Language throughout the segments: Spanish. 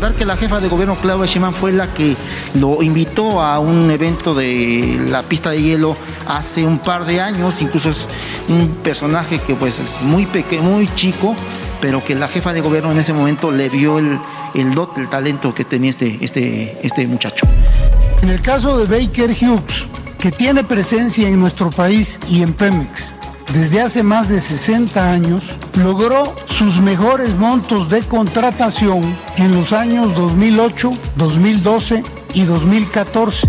Recordar que la jefa de gobierno Claudia Sheinbaum fue la que lo invitó a un evento de la pista de hielo hace un par de años, incluso es un personaje que pues es muy pequeño, muy chico, pero que la jefa de gobierno en ese momento le vio el, el dot, el talento que tenía este, este, este muchacho. En el caso de Baker Hughes, que tiene presencia en nuestro país y en Pemex, desde hace más de 60 años, logró sus mejores montos de contratación en los años 2008, 2012 y 2014.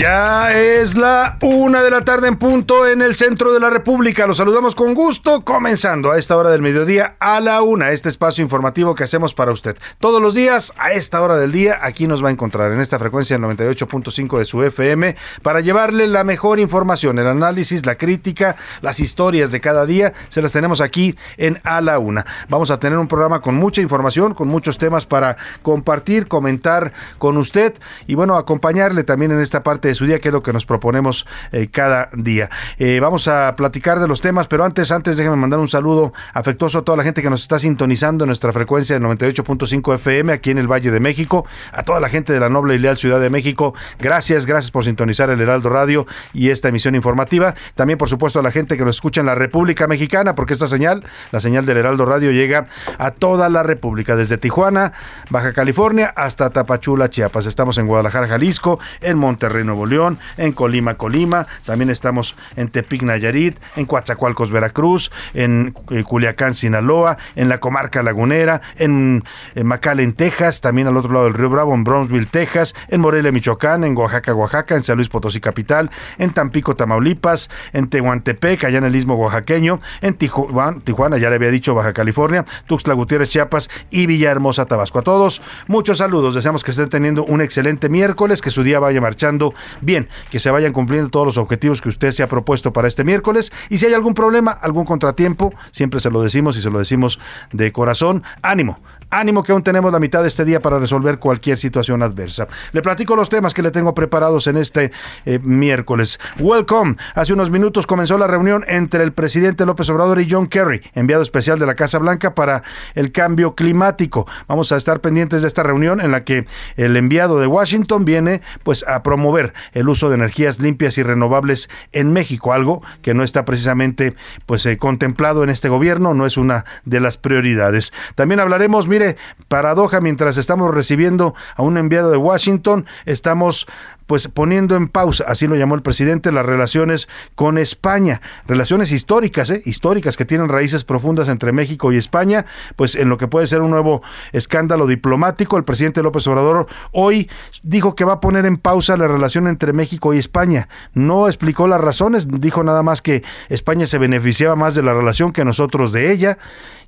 Ya es la una de la tarde en punto en el centro de la República. Los saludamos con gusto, comenzando a esta hora del mediodía a la una, este espacio informativo que hacemos para usted. Todos los días, a esta hora del día, aquí nos va a encontrar en esta frecuencia 98.5 de su FM para llevarle la mejor información, el análisis, la crítica, las historias de cada día. Se las tenemos aquí en A la Una. Vamos a tener un programa con mucha información, con muchos temas para compartir, comentar con usted y bueno, acompañarle también en esta parte de su día, que es lo que nos proponemos eh, cada día. Eh, vamos a platicar de los temas, pero antes, antes déjeme mandar un saludo afectuoso a toda la gente que nos está sintonizando en nuestra frecuencia de 98.5 FM aquí en el Valle de México, a toda la gente de la noble y leal Ciudad de México. Gracias, gracias por sintonizar el Heraldo Radio y esta emisión informativa. También, por supuesto, a la gente que nos escucha en la República Mexicana, porque esta señal, la señal del Heraldo Radio, llega a toda la República, desde Tijuana, Baja California, hasta Tapachula, Chiapas. Estamos en Guadalajara, Jalisco, en Monterrey, Nuevo León, en Colima, Colima, también estamos en Tepic, Nayarit, en Coatzacoalcos, Veracruz, en eh, Culiacán, Sinaloa, en la comarca lagunera, en, en Texas, también al otro lado del Río Bravo, en Brownsville, Texas, en Morelia, Michoacán, en Oaxaca, Oaxaca, en San Luis Potosí, capital, en Tampico, Tamaulipas, en Tehuantepec, allá en el istmo oaxaqueño, en Tijuana, Tijuana, ya le había dicho, Baja California, Tuxtla Gutiérrez, Chiapas y Villahermosa, Tabasco. A todos, muchos saludos, deseamos que estén teniendo un excelente miércoles, que su día vaya marchando bien, que se vayan cumpliendo todos los objetivos que usted se ha propuesto para este miércoles. Y si hay algún problema, algún contratiempo, siempre se lo decimos y se lo decimos de corazón. Ánimo, Ánimo que aún tenemos la mitad de este día para resolver cualquier situación adversa. Le platico los temas que le tengo preparados en este eh, miércoles. Welcome. Hace unos minutos comenzó la reunión entre el presidente López Obrador y John Kerry, enviado especial de la Casa Blanca para el cambio climático. Vamos a estar pendientes de esta reunión en la que el enviado de Washington viene pues a promover el uso de energías limpias y renovables en México, algo que no está precisamente pues eh, contemplado en este gobierno, no es una de las prioridades. También hablaremos, mire, paradoja, mientras estamos recibiendo a un enviado de Washington, estamos pues poniendo en pausa, así lo llamó el presidente, las relaciones con España, relaciones históricas, ¿eh? históricas que tienen raíces profundas entre México y España, pues en lo que puede ser un nuevo escándalo diplomático, el presidente López Obrador hoy dijo que va a poner en pausa la relación entre México y España. No explicó las razones, dijo nada más que España se beneficiaba más de la relación que nosotros de ella.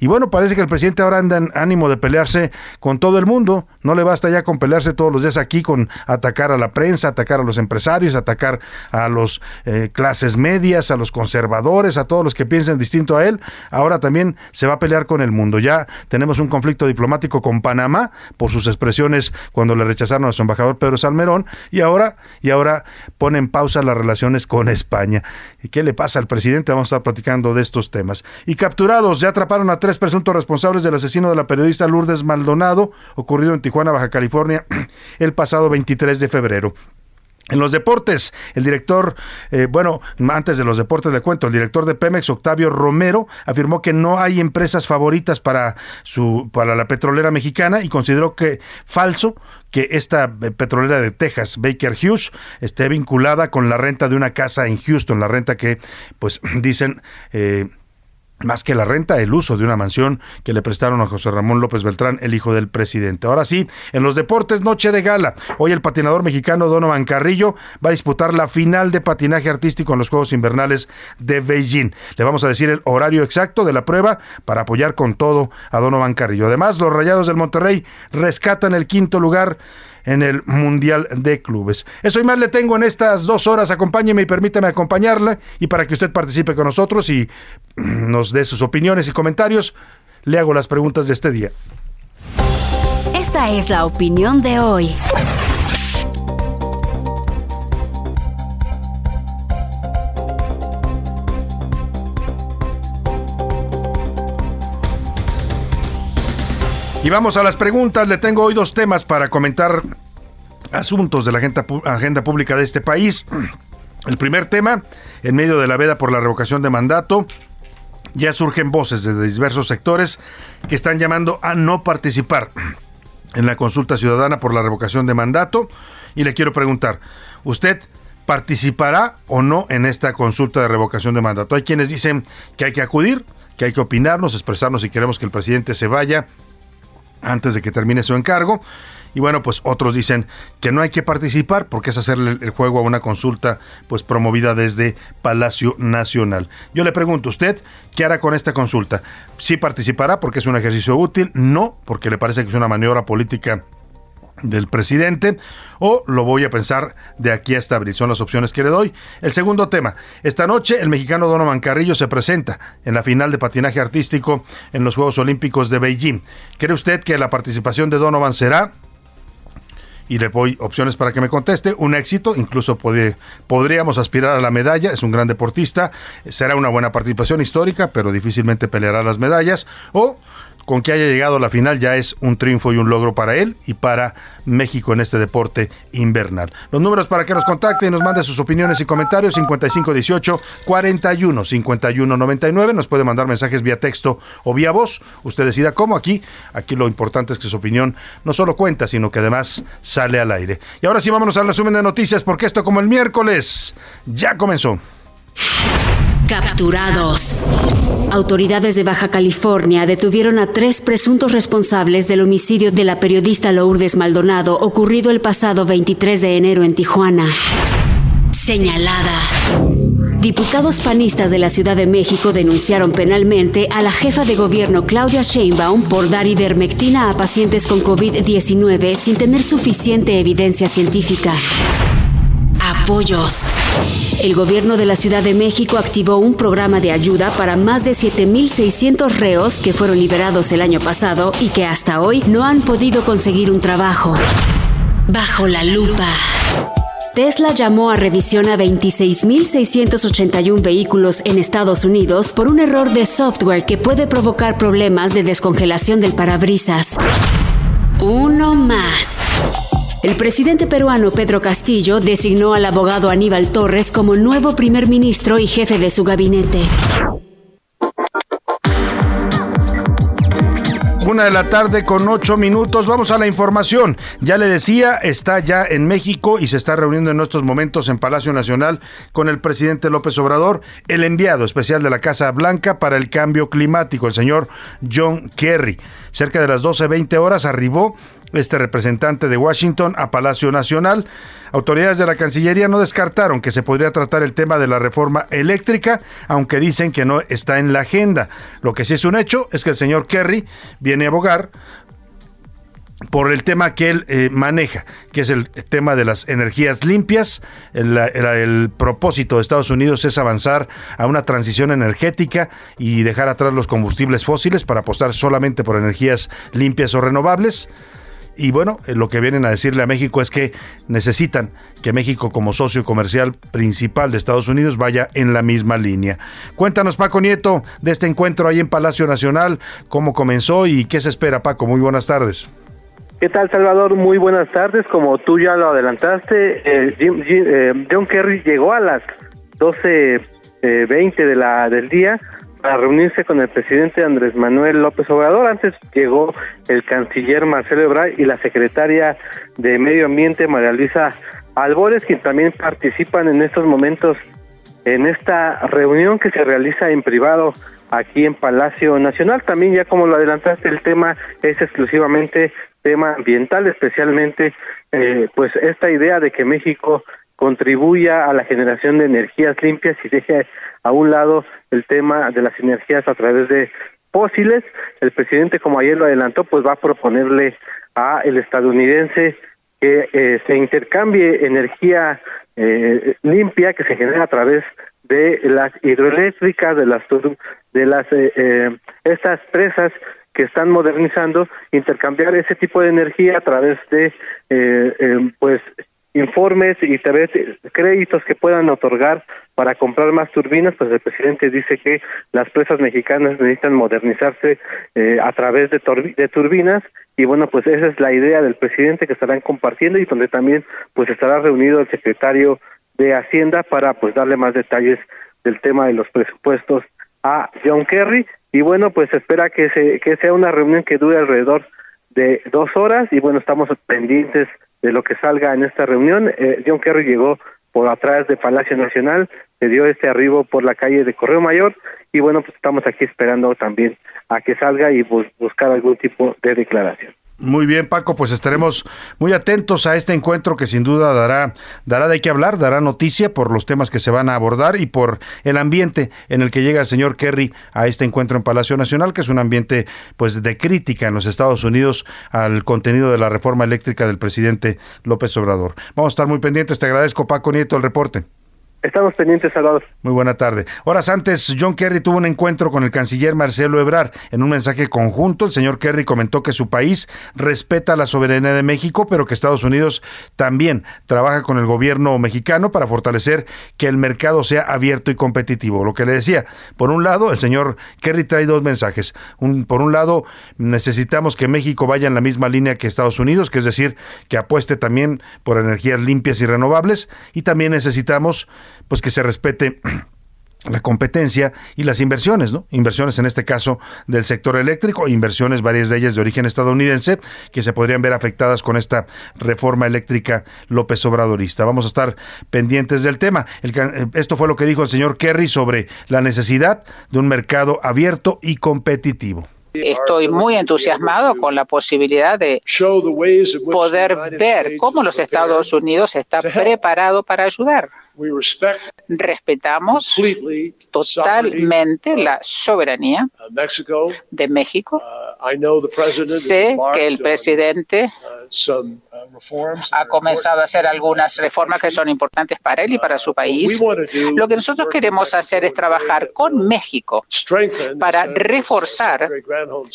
Y bueno, parece que el presidente ahora anda en ánimo de pelearse con todo el mundo. No le basta ya con pelearse todos los días aquí, con atacar a la prensa, atacar a los empresarios, atacar a los eh, clases medias, a los conservadores, a todos los que piensen distinto a él. Ahora también se va a pelear con el mundo. Ya tenemos un conflicto diplomático con Panamá por sus expresiones cuando le rechazaron a su embajador Pedro Salmerón y ahora y ahora pone en pausa las relaciones con España. ¿Y qué le pasa al presidente? Vamos a estar platicando de estos temas. Y capturados, ya atraparon a tres presuntos responsables del asesino de la periodista Lourdes Maldonado, ocurrido en Tijuana, Baja California, el pasado 23 de febrero. En los deportes, el director, eh, bueno, antes de los deportes de cuento, el director de Pemex, Octavio Romero, afirmó que no hay empresas favoritas para su para la petrolera mexicana y consideró que falso que esta petrolera de Texas, Baker Hughes, esté vinculada con la renta de una casa en Houston, la renta que, pues, dicen eh, más que la renta, el uso de una mansión que le prestaron a José Ramón López Beltrán, el hijo del presidente. Ahora sí, en los deportes, noche de gala. Hoy el patinador mexicano Donovan Carrillo va a disputar la final de patinaje artístico en los Juegos Invernales de Beijing. Le vamos a decir el horario exacto de la prueba para apoyar con todo a Donovan Carrillo. Además, los Rayados del Monterrey rescatan el quinto lugar en el Mundial de Clubes. Eso y más le tengo en estas dos horas. Acompáñeme y permítame acompañarle y para que usted participe con nosotros y nos dé sus opiniones y comentarios, le hago las preguntas de este día. Esta es la opinión de hoy. Y vamos a las preguntas. Le tengo hoy dos temas para comentar asuntos de la agenda, agenda pública de este país. El primer tema, en medio de la veda por la revocación de mandato, ya surgen voces de diversos sectores que están llamando a no participar en la consulta ciudadana por la revocación de mandato. Y le quiero preguntar, ¿usted participará o no en esta consulta de revocación de mandato? Hay quienes dicen que hay que acudir, que hay que opinarnos, expresarnos si queremos que el presidente se vaya antes de que termine su encargo. Y bueno, pues otros dicen que no hay que participar porque es hacerle el juego a una consulta pues promovida desde Palacio Nacional. Yo le pregunto, ¿usted qué hará con esta consulta? ¿Sí participará porque es un ejercicio útil? No, porque le parece que es una maniobra política del presidente o lo voy a pensar de aquí hasta abril. Son las opciones que le doy. El segundo tema. Esta noche el mexicano Donovan Carrillo se presenta en la final de patinaje artístico en los Juegos Olímpicos de Beijing. ¿Cree usted que la participación de Donovan será y le doy opciones para que me conteste. Un éxito, incluso podríamos aspirar a la medalla, es un gran deportista, será una buena participación histórica, pero difícilmente peleará las medallas. O con que haya llegado a la final ya es un triunfo y un logro para él y para México en este deporte invernal. Los números para que nos contacte y nos mande sus opiniones y comentarios 5518 41 51 99 nos puede mandar mensajes vía texto o vía voz. Usted decida cómo aquí. Aquí lo importante es que su opinión no solo cuenta, sino que además sale al aire. Y ahora sí vámonos al resumen de noticias porque esto como el miércoles ya comenzó. Capturados. Autoridades de Baja California detuvieron a tres presuntos responsables del homicidio de la periodista Lourdes Maldonado ocurrido el pasado 23 de enero en Tijuana. Señalada. Diputados panistas de la Ciudad de México denunciaron penalmente a la jefa de gobierno Claudia Sheinbaum por dar ivermectina a pacientes con COVID-19 sin tener suficiente evidencia científica. Apoyos. El gobierno de la Ciudad de México activó un programa de ayuda para más de 7.600 reos que fueron liberados el año pasado y que hasta hoy no han podido conseguir un trabajo. Bajo la lupa. Tesla llamó a revisión a 26.681 vehículos en Estados Unidos por un error de software que puede provocar problemas de descongelación del parabrisas. Uno más. El presidente peruano Pedro Castillo designó al abogado Aníbal Torres como nuevo primer ministro y jefe de su gabinete. Una de la tarde con ocho minutos. Vamos a la información. Ya le decía, está ya en México y se está reuniendo en estos momentos en Palacio Nacional con el presidente López Obrador, el enviado especial de la Casa Blanca para el cambio climático, el señor John Kerry. Cerca de las 12.20 horas arribó este representante de Washington a Palacio Nacional. Autoridades de la Cancillería no descartaron que se podría tratar el tema de la reforma eléctrica, aunque dicen que no está en la agenda. Lo que sí es un hecho es que el señor Kerry viene a abogar por el tema que él eh, maneja, que es el tema de las energías limpias. El, el, propósito de Estados Unidos es avanzar a una transición energética y dejar atrás los combustibles fósiles para apostar solamente por energías limpias o renovables. Y bueno, eh, lo que vienen a decirle a México es que necesitan que México como socio comercial principal de Estados Unidos vaya en la misma línea. Cuéntanos, Paco Nieto, de este encuentro ahí en Palacio Nacional, cómo comenzó y qué se espera, Paco. Muy buenas tardes. ¿Qué tal, Salvador? Muy buenas tardes. Como tú ya lo adelantaste, eh, eh, John Kerry llegó a las 12.20 eh, de del día para reunirse con el presidente Andrés Manuel López Obrador. Antes llegó el canciller Marcelo Ebrard y la secretaria de Medio Ambiente María Luisa Albores, quien también participan en estos momentos en esta reunión que se realiza en privado aquí en Palacio Nacional. También ya como lo adelantaste, el tema es exclusivamente tema ambiental, especialmente eh, pues esta idea de que México contribuya a la generación de energías limpias y deje a un lado el tema de las energías a través de fósiles. El presidente, como ayer lo adelantó, pues va a proponerle a el estadounidense que eh, se intercambie energía eh, limpia que se genera a través de las hidroeléctricas, de las de las eh, estas presas que están modernizando, intercambiar ese tipo de energía a través de pues informes y tal vez créditos que puedan otorgar para comprar más turbinas, pues el presidente dice que las presas mexicanas necesitan modernizarse eh, a través de, de turbinas y bueno, pues esa es la idea del presidente que estarán compartiendo y donde también pues estará reunido el secretario de Hacienda para pues darle más detalles del tema de los presupuestos a John Kerry. Y bueno, pues espera que se que sea una reunión que dure alrededor de dos horas y bueno, estamos pendientes de lo que salga en esta reunión. Eh, John Kerry llegó por atrás de Palacio Nacional, se dio este arribo por la calle de Correo Mayor y bueno, pues estamos aquí esperando también a que salga y buscar algún tipo de declaración. Muy bien, Paco, pues estaremos muy atentos a este encuentro que sin duda dará, dará de qué hablar, dará noticia por los temas que se van a abordar y por el ambiente en el que llega el señor Kerry a este encuentro en Palacio Nacional, que es un ambiente pues de crítica en los Estados Unidos al contenido de la reforma eléctrica del presidente López Obrador. Vamos a estar muy pendientes, te agradezco Paco Nieto el reporte. Estamos pendientes, Salvador. Muy buena tarde. Horas antes, John Kerry tuvo un encuentro con el canciller Marcelo Ebrard. En un mensaje conjunto, el señor Kerry comentó que su país respeta la soberanía de México, pero que Estados Unidos también trabaja con el gobierno mexicano para fortalecer que el mercado sea abierto y competitivo. Lo que le decía, por un lado, el señor Kerry trae dos mensajes. Por un lado, necesitamos que México vaya en la misma línea que Estados Unidos, que es decir, que apueste también por energías limpias y renovables, y también necesitamos pues que se respete la competencia y las inversiones, ¿no? Inversiones en este caso del sector eléctrico, inversiones varias de ellas de origen estadounidense que se podrían ver afectadas con esta reforma eléctrica López Obradorista. Vamos a estar pendientes del tema. Eh, esto fue lo que dijo el señor Kerry sobre la necesidad de un mercado abierto y competitivo. Estoy muy entusiasmado con la posibilidad de poder ver cómo los Estados Unidos está preparado para ayudar. Respetamos totalmente la soberanía uh, de México. Uh, sé que el uh, presidente ha comenzado a hacer algunas reformas que son importantes para él y para su país. Lo que nosotros queremos hacer es trabajar con México para reforzar,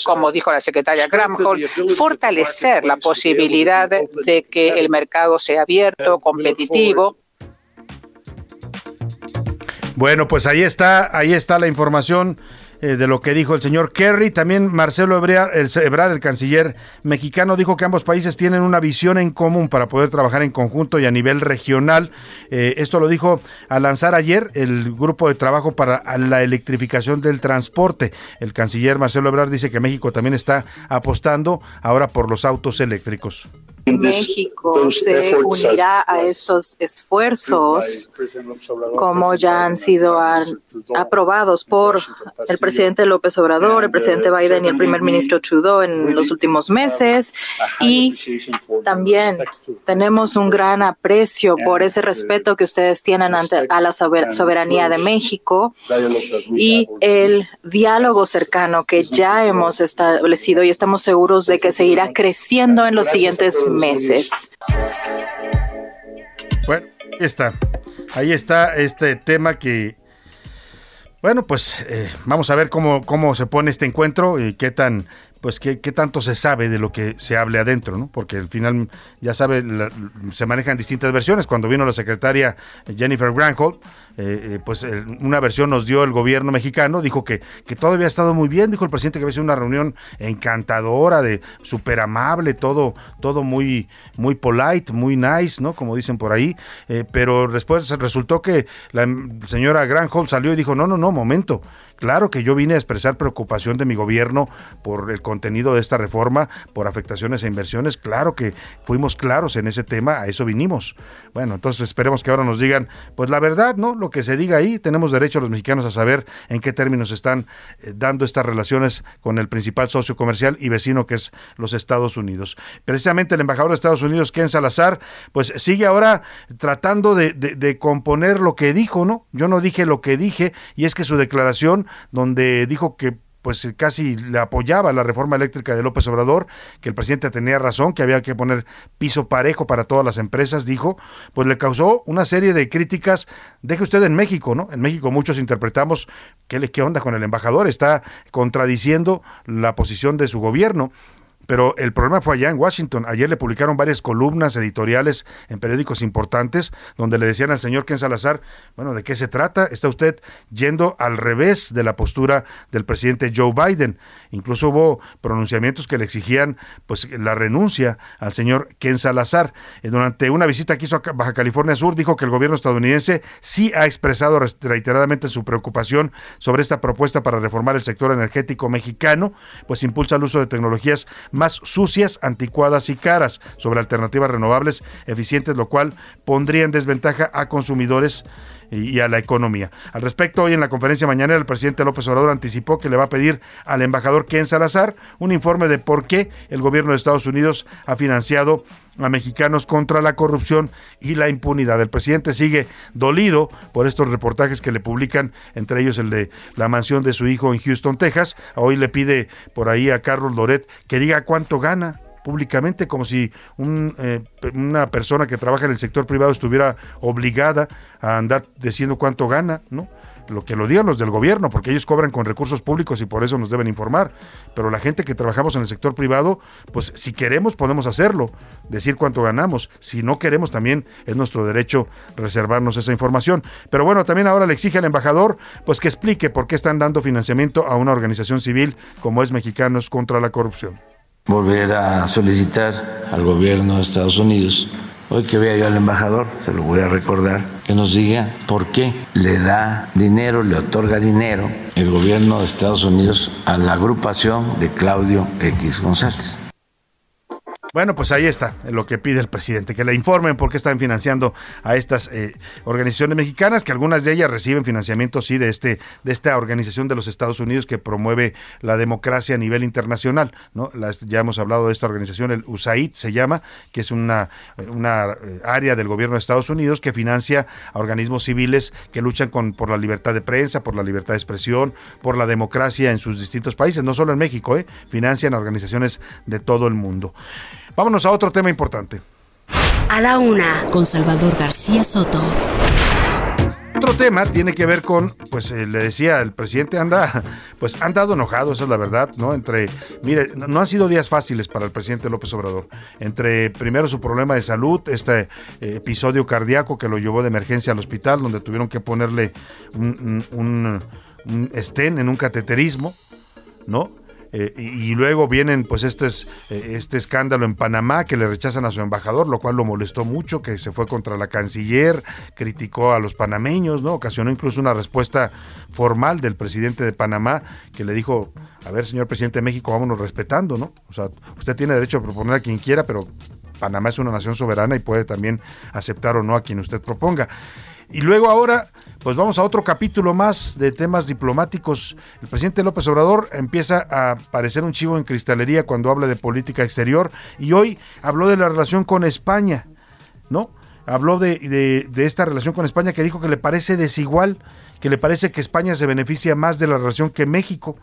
como dijo la secretaria Gramholm, fortalecer la posibilidad de que el mercado sea abierto, competitivo bueno, pues ahí está, ahí está la información eh, de lo que dijo el señor Kerry. También Marcelo Ebrard el, el canciller mexicano, dijo que ambos países tienen una visión en común para poder trabajar en conjunto y a nivel regional. Eh, esto lo dijo al lanzar ayer el grupo de trabajo para la electrificación del transporte. El canciller Marcelo Ebrard dice que México también está apostando ahora por los autos eléctricos. México se unirá a estos esfuerzos como ya han sido aprobados por el presidente López Obrador, el presidente Biden y el primer ministro Trudeau en los últimos meses. Y también tenemos un gran aprecio por ese respeto que ustedes tienen ante a la soberanía de México y el diálogo cercano que ya hemos establecido y estamos seguros de que seguirá creciendo en los siguientes meses. Bueno, ahí está. Ahí está este tema que, bueno, pues eh, vamos a ver cómo, cómo se pone este encuentro y qué tan pues qué, tanto se sabe de lo que se hable adentro, ¿no? Porque al final, ya sabe, se manejan distintas versiones. Cuando vino la secretaria Jennifer Granholm, eh, eh, pues una versión nos dio el gobierno mexicano, dijo que, que todo había estado muy bien, dijo el presidente que había sido una reunión encantadora, de súper amable, todo, todo muy, muy polite, muy nice, ¿no? Como dicen por ahí, eh, pero después resultó que la señora Granholm salió y dijo, no, no, no, momento, Claro que yo vine a expresar preocupación de mi gobierno por el contenido de esta reforma, por afectaciones e inversiones. Claro que fuimos claros en ese tema, a eso vinimos. Bueno, entonces esperemos que ahora nos digan, pues la verdad, ¿no? Lo que se diga ahí, tenemos derecho los mexicanos a saber en qué términos están eh, dando estas relaciones con el principal socio comercial y vecino que es los Estados Unidos. Precisamente el embajador de Estados Unidos, Ken Salazar, pues sigue ahora tratando de componer lo que dijo, ¿no? Yo no dije lo que dije y es que su declaración donde dijo que pues casi le apoyaba la reforma eléctrica de López Obrador, que el presidente tenía razón, que había que poner piso parejo para todas las empresas, dijo, pues le causó una serie de críticas. Deje usted en México, ¿no? En México muchos interpretamos qué, qué onda con el embajador, está contradiciendo la posición de su gobierno. Pero el problema fue allá en Washington. Ayer le publicaron varias columnas editoriales en periódicos importantes donde le decían al señor Ken Salazar, bueno, ¿de qué se trata? Está usted yendo al revés de la postura del presidente Joe Biden. Incluso hubo pronunciamientos que le exigían pues la renuncia al señor Ken Salazar. Eh, durante una visita que hizo a Baja California Sur dijo que el gobierno estadounidense sí ha expresado reiteradamente su preocupación sobre esta propuesta para reformar el sector energético mexicano, pues impulsa el uso de tecnologías más sucias, anticuadas y caras sobre alternativas renovables eficientes, lo cual pondría en desventaja a consumidores y a la economía. Al respecto, hoy en la conferencia mañana el presidente López Obrador anticipó que le va a pedir al embajador Ken Salazar un informe de por qué el gobierno de Estados Unidos ha financiado a mexicanos contra la corrupción y la impunidad. El presidente sigue dolido por estos reportajes que le publican, entre ellos el de la mansión de su hijo en Houston, Texas. Hoy le pide por ahí a Carlos Loret que diga cuánto gana públicamente como si eh, una persona que trabaja en el sector privado estuviera obligada a andar diciendo cuánto gana, ¿no? lo que lo digan los del gobierno, porque ellos cobran con recursos públicos y por eso nos deben informar. Pero la gente que trabajamos en el sector privado, pues si queremos podemos hacerlo, decir cuánto ganamos. Si no queremos también es nuestro derecho reservarnos esa información. Pero bueno, también ahora le exige al embajador pues que explique por qué están dando financiamiento a una organización civil como es Mexicanos contra la Corrupción. Volver a solicitar al gobierno de Estados Unidos Hoy que vea yo al embajador, se lo voy a recordar, que nos diga por qué le da dinero, le otorga dinero el gobierno de Estados Unidos a la agrupación de Claudio X González. Bueno, pues ahí está lo que pide el presidente, que le informen por qué están financiando a estas eh, organizaciones mexicanas, que algunas de ellas reciben financiamiento, sí, de este de esta organización de los Estados Unidos que promueve la democracia a nivel internacional, ¿no? ya hemos hablado de esta organización, el USAID se llama, que es una, una eh, área del gobierno de Estados Unidos que financia a organismos civiles que luchan con, por la libertad de prensa, por la libertad de expresión, por la democracia en sus distintos países, no solo en México, ¿eh? financian a organizaciones de todo el mundo. Vámonos a otro tema importante. A la una, con Salvador García Soto. Otro tema tiene que ver con, pues eh, le decía, el presidente anda, pues han dado enojado, esa es la verdad, ¿no? Entre, mire, no han sido días fáciles para el presidente López Obrador. Entre primero su problema de salud, este eh, episodio cardíaco que lo llevó de emergencia al hospital, donde tuvieron que ponerle un, un, un estén en un cateterismo, ¿no? Eh, y, luego vienen pues este, este escándalo en Panamá que le rechazan a su embajador, lo cual lo molestó mucho, que se fue contra la canciller, criticó a los panameños, ¿no? Ocasionó incluso una respuesta formal del presidente de Panamá que le dijo, a ver, señor presidente de México, vámonos respetando, ¿no? O sea, usted tiene derecho a proponer a quien quiera, pero Panamá es una nación soberana y puede también aceptar o no a quien usted proponga. Y luego ahora, pues vamos a otro capítulo más de temas diplomáticos. El presidente López Obrador empieza a parecer un chivo en cristalería cuando habla de política exterior y hoy habló de la relación con España, ¿no? Habló de, de, esta relación con España que dijo que le parece desigual, que le parece que España se beneficia más de la relación que México.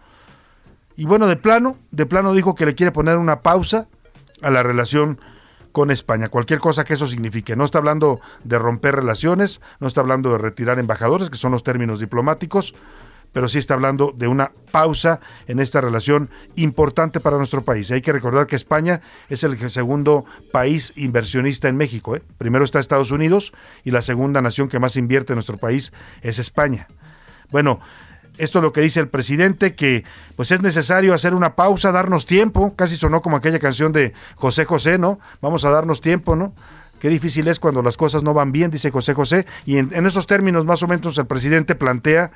Y bueno, de plano, de plano dijo que le quiere poner una pausa a la relación con España, cualquier cosa que eso signifique. No está hablando de romper relaciones, no está hablando de retirar embajadores, que son los términos diplomáticos, pero sí está hablando de una pausa en esta relación importante para nuestro país. Hay que recordar que España es el segundo país inversionista en México. ¿eh? Primero está Estados Unidos y la segunda nación que más invierte en nuestro país es España. Bueno, esto es lo que dice el presidente, que pues es necesario hacer una pausa, darnos tiempo, casi sonó como aquella canción de José José, ¿no? Vamos a darnos tiempo, ¿no? Qué difícil es cuando las cosas no van bien, dice José José, y en, esos términos más o menos el presidente plantea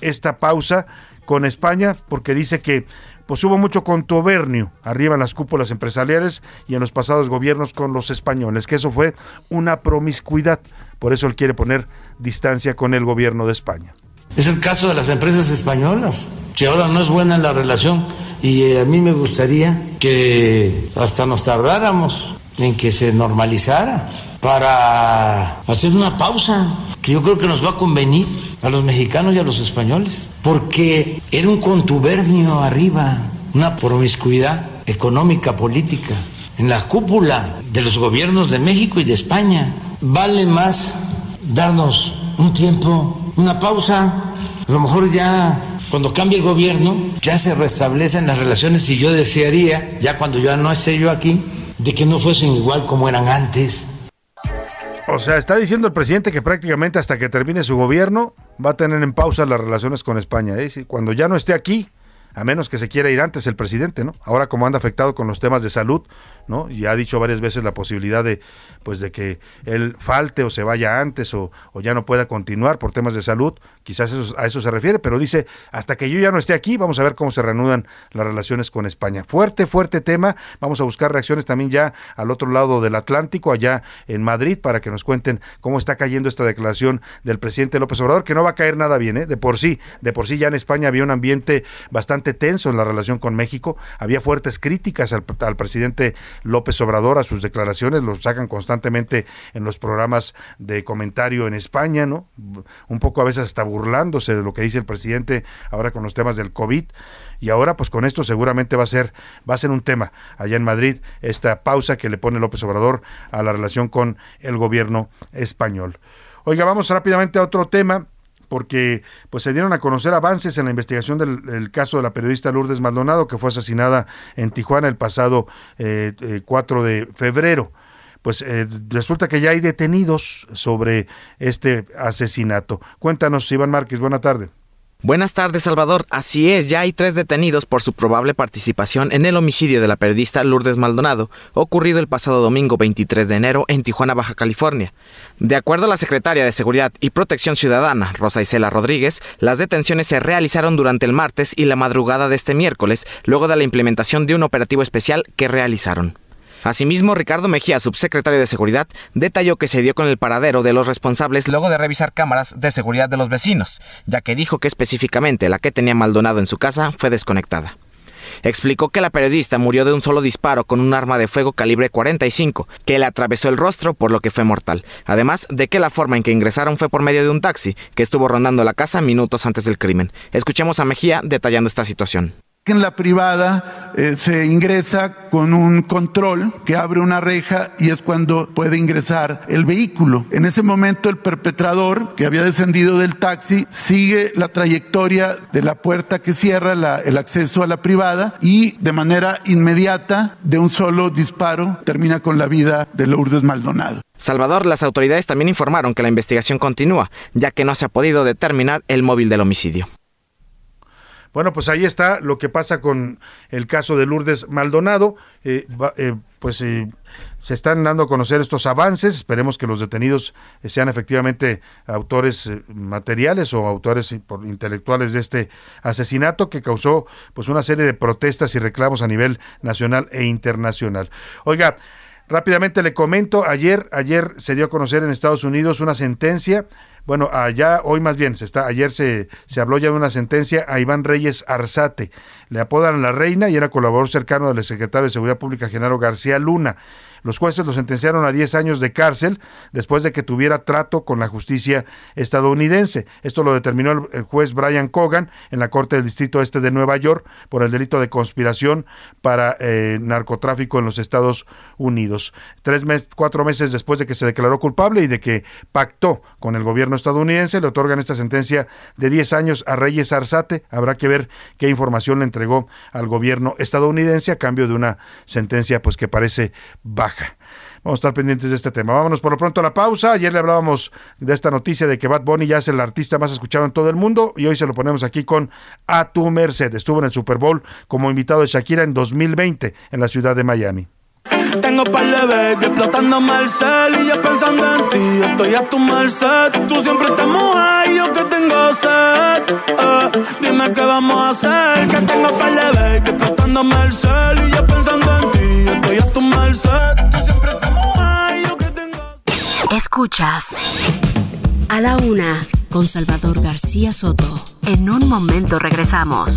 esta pausa con España porque dice que pues hubo mucho contubernio arriba en las cúpulas empresariales y en los pasados gobiernos con los españoles, que eso fue una promiscuidad. Por eso él quiere poner distancia con el gobierno de España. Es el caso de las empresas españolas, que ahora no es buena la relación y eh, a mí me gustaría que hasta nos tardáramos en que se normalizara para hacer una pausa que yo creo que nos va a convenir a los mexicanos y a los españoles, porque era un contubernio arriba, una promiscuidad económica, política, en la cúpula de los gobiernos de México y de España. Vale más darnos un tiempo, una pausa, a lo mejor ya cuando cambie el gobierno, ya se restablecen las relaciones y yo desearía, ya cuando ya no esté yo aquí, de que no fuesen igual como eran antes. O sea, está diciendo el presidente que prácticamente hasta que termine su gobierno va a tener en pausa las relaciones con España. ¿eh? Cuando ya no esté aquí, a menos que se quiera ir antes el presidente, ¿no? Ahora como anda afectado con los temas de salud, ¿no? Y ha dicho varias veces la posibilidad de, pues de que él falte o se vaya antes o, ya no pueda continuar por temas de salud, quizás a eso se refiere, pero dice, hasta que yo ya no esté aquí, vamos a ver cómo se reanudan las relaciones con España. Fuerte, fuerte tema, vamos a buscar reacciones también ya al otro lado del Atlántico, allá en Madrid, para que nos cuenten cómo está cayendo esta declaración del presidente López Obrador, que no va a caer nada bien, ¿eh? de por sí, de por sí ya en España había un ambiente bastante tenso en la relación con México, había fuertes críticas al, presidente López Obrador, a sus declaraciones, lo sacan constantemente en los programas de comentario en España, ¿no? Un poco a veces hasta burlándose de lo que dice el presidente ahora con los temas del COVID y ahora pues con esto seguramente va a ser va a ser un tema allá en Madrid esta pausa que le pone López Obrador a la relación con el gobierno español. Oiga, vamos rápidamente a otro tema porque pues se dieron a conocer avances en la investigación del, caso de la periodista Lourdes Maldonado que fue asesinada en Tijuana el pasado 4 eh, eh, de febrero pues eh, resulta que ya hay detenidos sobre este asesinato. Cuéntanos, Iván Márquez, buena tarde. Buenas tardes, Salvador. Así es, ya hay tres detenidos por su probable participación en el homicidio de la periodista Lourdes Maldonado, ocurrido el pasado domingo 23 de enero en Tijuana, Baja California. De acuerdo a la secretaria de Seguridad y Protección Ciudadana, Rosa Isela Rodríguez, las detenciones se realizaron durante el martes y la madrugada de este miércoles, luego de la implementación de un operativo especial que realizaron. Asimismo, Ricardo Mejía, subsecretario de Seguridad, detalló que se dio con el paradero de los responsables luego de revisar cámaras de seguridad de los vecinos, ya que dijo que específicamente la que tenía Maldonado en su casa fue desconectada. Explicó que la periodista murió de un solo disparo con un arma de fuego calibre 45, que le atravesó el rostro por lo que fue mortal, además de que la forma en que ingresaron fue por medio de un taxi que estuvo rondando la casa minutos antes del crimen. Escuchemos a Mejía detallando esta situación. En la privada eh, se ingresa con un control que abre una reja y es cuando puede ingresar el vehículo. En ese momento el perpetrador que había descendido del taxi sigue la trayectoria de la puerta que cierra el acceso a la privada y de manera inmediata de un solo disparo termina con la vida de Lourdes Maldonado. Salvador, las autoridades también informaron que la investigación continúa, ya que no se ha podido determinar el móvil del homicidio. Bueno, pues ahí está lo que pasa con el caso de Lourdes Maldonado. Eh, eh, pues eh, se están dando a conocer estos avances. Esperemos que los detenidos sean efectivamente autores materiales o autores intelectuales de este asesinato que causó pues una serie de protestas y reclamos a nivel nacional e internacional. Oiga, Rápidamente le comento, ayer, ayer se dio a conocer en Estados Unidos una sentencia bueno, allá, hoy más bien, se está, ayer se, se habló ya de una sentencia a Iván Reyes Arzate. Le apodan la reina y era colaborador cercano del secretario de Seguridad Pública, Genaro García Luna. Los jueces lo sentenciaron a 10 años de cárcel después de que tuviera trato con la justicia estadounidense. Esto lo determinó el, juez Brian Cogan en la Corte del Distrito Este de Nueva York por el delito de conspiración para eh, narcotráfico en los Estados Unidos. Tres cuatro meses después de que se declaró culpable y de que pactó con el gobierno estadounidense, le otorgan esta sentencia de 10 años a Reyes Arzate. Habrá que ver qué información le entregó al gobierno estadounidense a cambio de una sentencia pues que parece baja. Vamos a estar pendientes de este tema. Vámonos por lo pronto a la pausa. Ayer le hablábamos de esta noticia de que Bad Bunny ya es el artista más escuchado en todo el mundo y hoy se lo ponemos aquí con A Tu Merced. Estuvo en el Super Bowl como invitado de Shakira en 2020 en la ciudad de Miami. Tengo par de baby explotándome el cel y yo pensando en ti, estoy a tu merced. Tú siempre estás mojada y yo que tengo sed. Eh, dime qué vamos a hacer, que tengo par de baby explotándome el cel y yo pensando en ti, estoy a tu merced. Tú siempre estás mojada y yo que tengo sed. Escuchas a la una con Salvador García Soto. En un momento regresamos.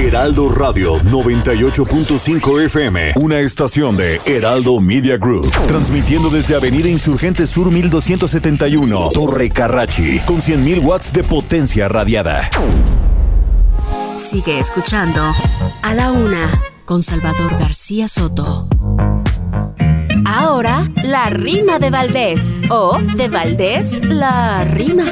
Heraldo Radio 98.5 FM, una estación de Heraldo Media Group, transmitiendo desde Avenida Insurgente Sur 1271, Torre Carrachi, con 100.000 watts de potencia radiada. Sigue escuchando a la una con Salvador García Soto. Ahora, la rima de Valdés o de Valdés, la rima.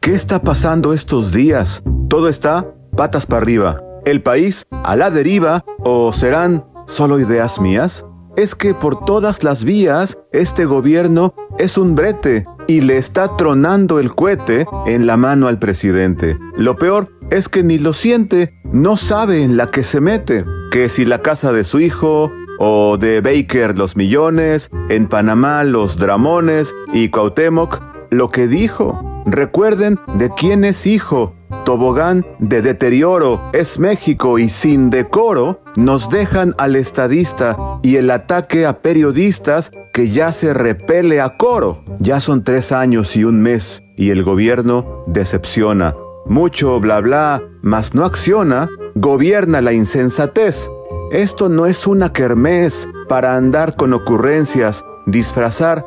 ¿Qué está pasando estos días? Todo está patas para arriba. ¿El país a la deriva o serán solo ideas mías? Es que por todas las vías este gobierno es un brete y le está tronando el cohete en la mano al presidente. Lo peor es que ni lo siente, no sabe en la que se mete. Que si la casa de su hijo, o de Baker los millones, en Panamá los dramones y Cuauhtémoc, lo que dijo. Recuerden de quién es hijo tobogán de deterioro es México y sin decoro nos dejan al estadista y el ataque a periodistas que ya se repele a coro. Ya son tres años y un mes y el gobierno decepciona. Mucho bla bla, mas no acciona, gobierna la insensatez. Esto no es una kermés para andar con ocurrencias, disfrazar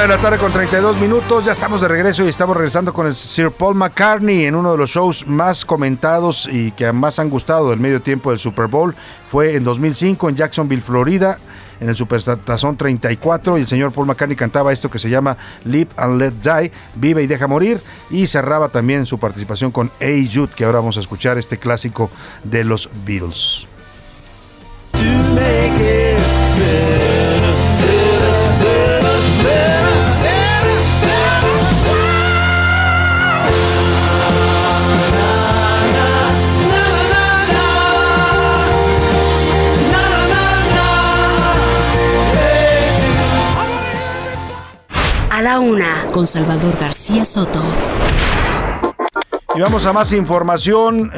Una de la tarde con 32 minutos, ya estamos de regreso y estamos regresando con el Sir Paul McCartney en uno de los shows más comentados y que más han gustado del medio tiempo del Super Bowl. Fue en 2005 en Jacksonville, Florida en el Supertazón 34 y el señor Paul McCartney cantaba esto que se llama Live and Let Die, Vive y Deja Morir y cerraba también su participación con A Jude, que ahora vamos a escuchar este clásico de los Beatles. La una con Salvador García Soto. Y vamos a más información.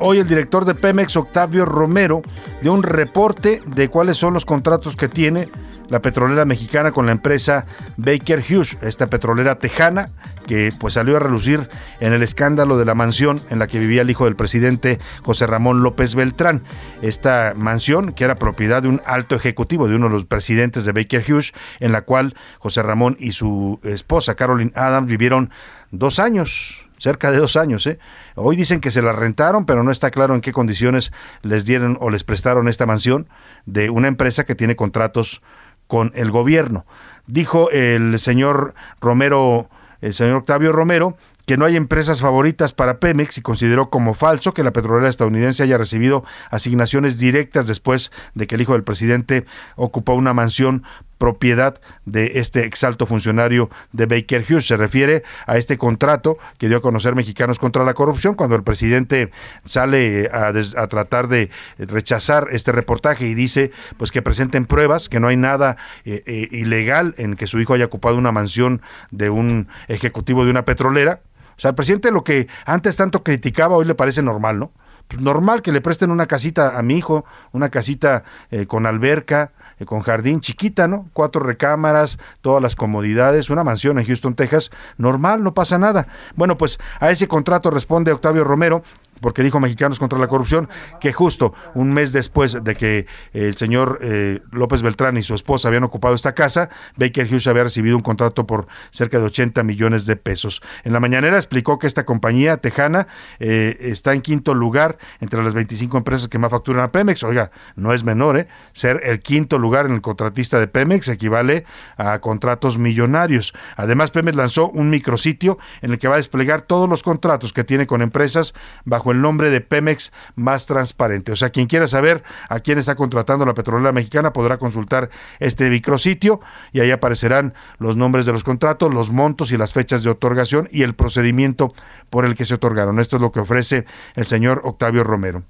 hoy el director de Pemex, Octavio Romero, dio un reporte de cuáles son los contratos que tiene la petrolera mexicana con la empresa Baker Hughes, esta petrolera tejana que pues salió a relucir en el escándalo de la mansión en la que vivía el hijo del presidente José Ramón López Beltrán. Esta mansión, que era propiedad de un alto ejecutivo de uno de los presidentes de Baker Hughes, en la cual José Ramón y su esposa Caroline Adams vivieron dos años, cerca de dos años. ¿eh? Hoy dicen que se la rentaron, pero no está claro en qué condiciones les dieron o les prestaron esta mansión de una empresa que tiene contratos con el gobierno. Dijo el señor Romero, el señor Octavio Romero, que no hay empresas favoritas para Pemex y consideró como falso que la petrolera estadounidense haya recibido asignaciones directas después de que el hijo del presidente ocupó una mansión propiedad de este exalto funcionario de Baker Hughes. Se refiere a este contrato que dio a conocer Mexicanos contra la Corrupción cuando el presidente sale a, tratar de rechazar este reportaje y dice pues que presenten pruebas, que no hay nada eh, eh, ilegal en que su hijo haya ocupado una mansión de un ejecutivo de una petrolera o sea, al presidente lo que antes tanto criticaba hoy le parece normal, ¿no? Pues normal que le presten una casita a mi hijo, una casita eh, con alberca, eh, con jardín chiquita, ¿no? Cuatro recámaras, todas las comodidades, una mansión en Houston, Texas, normal, no pasa nada. Bueno, pues a ese contrato responde Octavio Romero, porque dijo Mexicanos contra la Corrupción que justo un mes después de que el señor eh, López Beltrán y su esposa habían ocupado esta casa, Baker Hughes había recibido un contrato por cerca de 80 millones de pesos. En la mañanera explicó que esta compañía tejana eh, está en quinto lugar entre las 25 empresas que más facturan a Pemex. Oiga, no es menor, ¿eh? Ser el quinto lugar en el contratista de Pemex equivale a contratos millonarios. Además, Pemex lanzó un micrositio en el que va a desplegar todos los contratos que tiene con empresas bajo el nombre de Pemex más transparente. O sea, quien quiera saber a quién está contratando la petrolera mexicana podrá consultar este micrositio y ahí aparecerán los nombres de los contratos, los montos y las fechas de otorgación y el procedimiento por el que se otorgaron. Esto es lo que ofrece el señor Octavio Romero.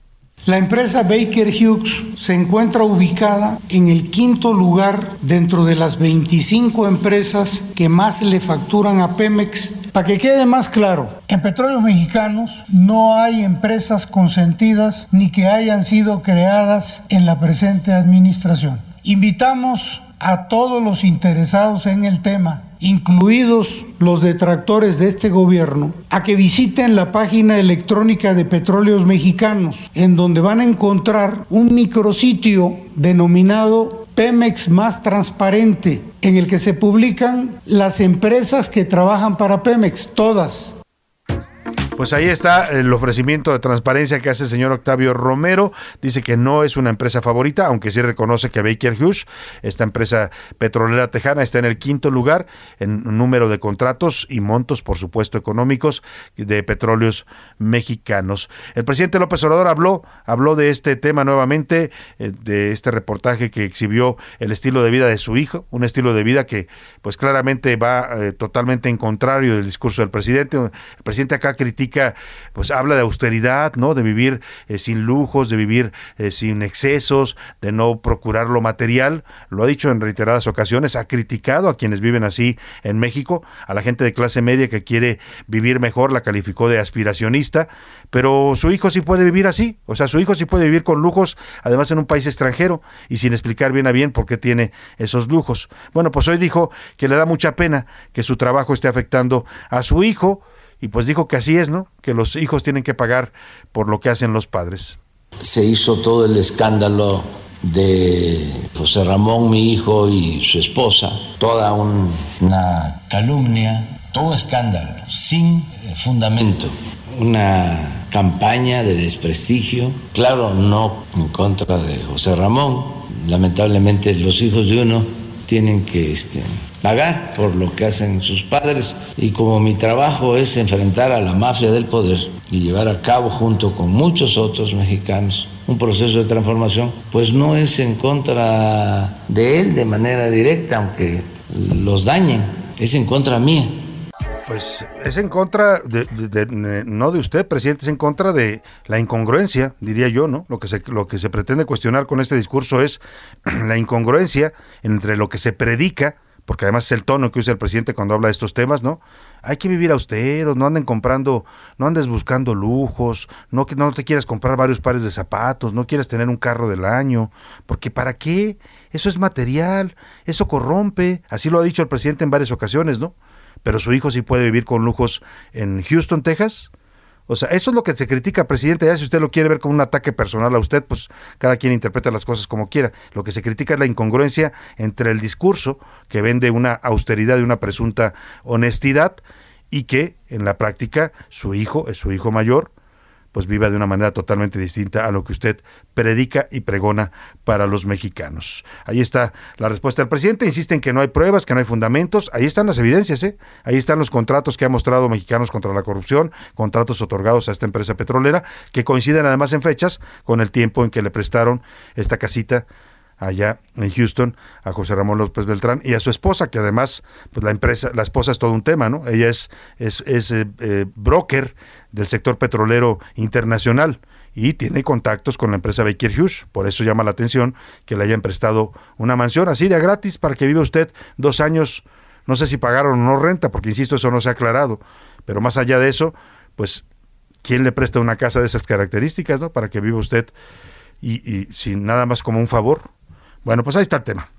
La empresa Baker Hughes se encuentra ubicada en el quinto lugar dentro de las 25 empresas que más le facturan a Pemex. Para que quede más claro, en Petróleos Mexicanos no hay empresas consentidas ni que hayan sido creadas en la presente administración. Invitamos a todos los interesados en el tema incluidos los detractores de este gobierno, a que visiten la página electrónica de Petróleos Mexicanos, en donde van a encontrar un micrositio denominado Pemex Más Transparente, en el que se publican las empresas que trabajan para Pemex, todas, pues ahí está el ofrecimiento de transparencia que hace el señor Octavio Romero. Dice que no es una empresa favorita, aunque sí reconoce que Baker Hughes, esta empresa petrolera tejana, está en el quinto lugar en número de contratos y montos, por supuesto, económicos de petróleos mexicanos. El presidente López Obrador habló, habló de este tema nuevamente, eh, de este reportaje que exhibió el estilo de vida de su hijo, un estilo de vida que pues claramente va eh, totalmente en contrario del discurso del presidente. El presidente acá critica pues habla de austeridad, ¿no? De vivir eh, sin lujos, de vivir eh, sin excesos, de no procurar lo material. Lo ha dicho en reiteradas ocasiones, ha criticado a quienes viven así en México, a la gente de clase media que quiere vivir mejor, la calificó de aspiracionista, pero su hijo sí puede vivir así, o sea, su hijo sí puede vivir con lujos, además en un país extranjero y sin explicar bien a bien por qué tiene esos lujos. Bueno, pues hoy dijo que le da mucha pena que su trabajo esté afectando a su hijo, y pues dijo que así es, ¿no? Que los hijos tienen que pagar por lo que hacen los padres. Se hizo todo el escándalo de José Ramón, mi hijo, y su esposa, toda una calumnia, todo escándalo, sin fundamento, una campaña de desprestigio, claro, no en contra de José Ramón, lamentablemente los hijos de uno tienen que este, pagar por lo que hacen sus padres y como mi trabajo es enfrentar a la mafia del poder y llevar a cabo junto con muchos otros mexicanos un proceso de transformación, pues no es en contra de él de manera directa, aunque los dañen, es en contra mía. Pues es en contra de, no de usted, presidente, es en contra de la incongruencia, diría yo, ¿no? Lo que se, lo que se pretende cuestionar con este discurso es la incongruencia entre lo que se predica porque además es el tono que usa el presidente cuando habla de estos temas, ¿no? Hay que vivir austeros, no anden comprando, no andes buscando lujos, no, no te quieras comprar varios pares de zapatos, no quieras tener un carro del año, porque ¿para qué? Eso es material, eso corrompe, así lo ha dicho el presidente en varias ocasiones, ¿no? Pero su hijo sí puede vivir con lujos en Houston, Texas, o sea, eso es lo que se critica, presidente. Ya si usted lo quiere ver como un ataque personal a usted, pues cada quien interpreta las cosas como quiera. Lo que se critica es la incongruencia entre el discurso que vende una austeridad y una presunta honestidad y que en la práctica su hijo, es su hijo mayor, pues viva de una manera totalmente distinta a lo que usted predica y pregona para los mexicanos. Ahí está la respuesta del presidente. Insiste en que no hay pruebas, que no hay fundamentos. Ahí están las evidencias, ¿eh? Ahí están los contratos que ha mostrado Mexicanos contra la corrupción, contratos otorgados a esta empresa petrolera, que coinciden además en fechas con el tiempo en que le prestaron esta casita allá en Houston a José Ramón López Beltrán y a su esposa, que además, pues la empresa, la esposa es todo un tema, ¿no? Ella es, es, es eh, eh, broker del sector petrolero internacional y tiene contactos con la empresa Baker Hughes. Por eso llama la atención que le hayan prestado una mansión así de gratis para que viva usted dos años. No sé si pagaron o no renta, porque insisto, eso no se ha aclarado. Pero más allá de eso, pues, ¿quién le presta una casa de esas características, no? Para que viva usted y, y sin nada más como un favor. Bueno, pues ahí está el tema.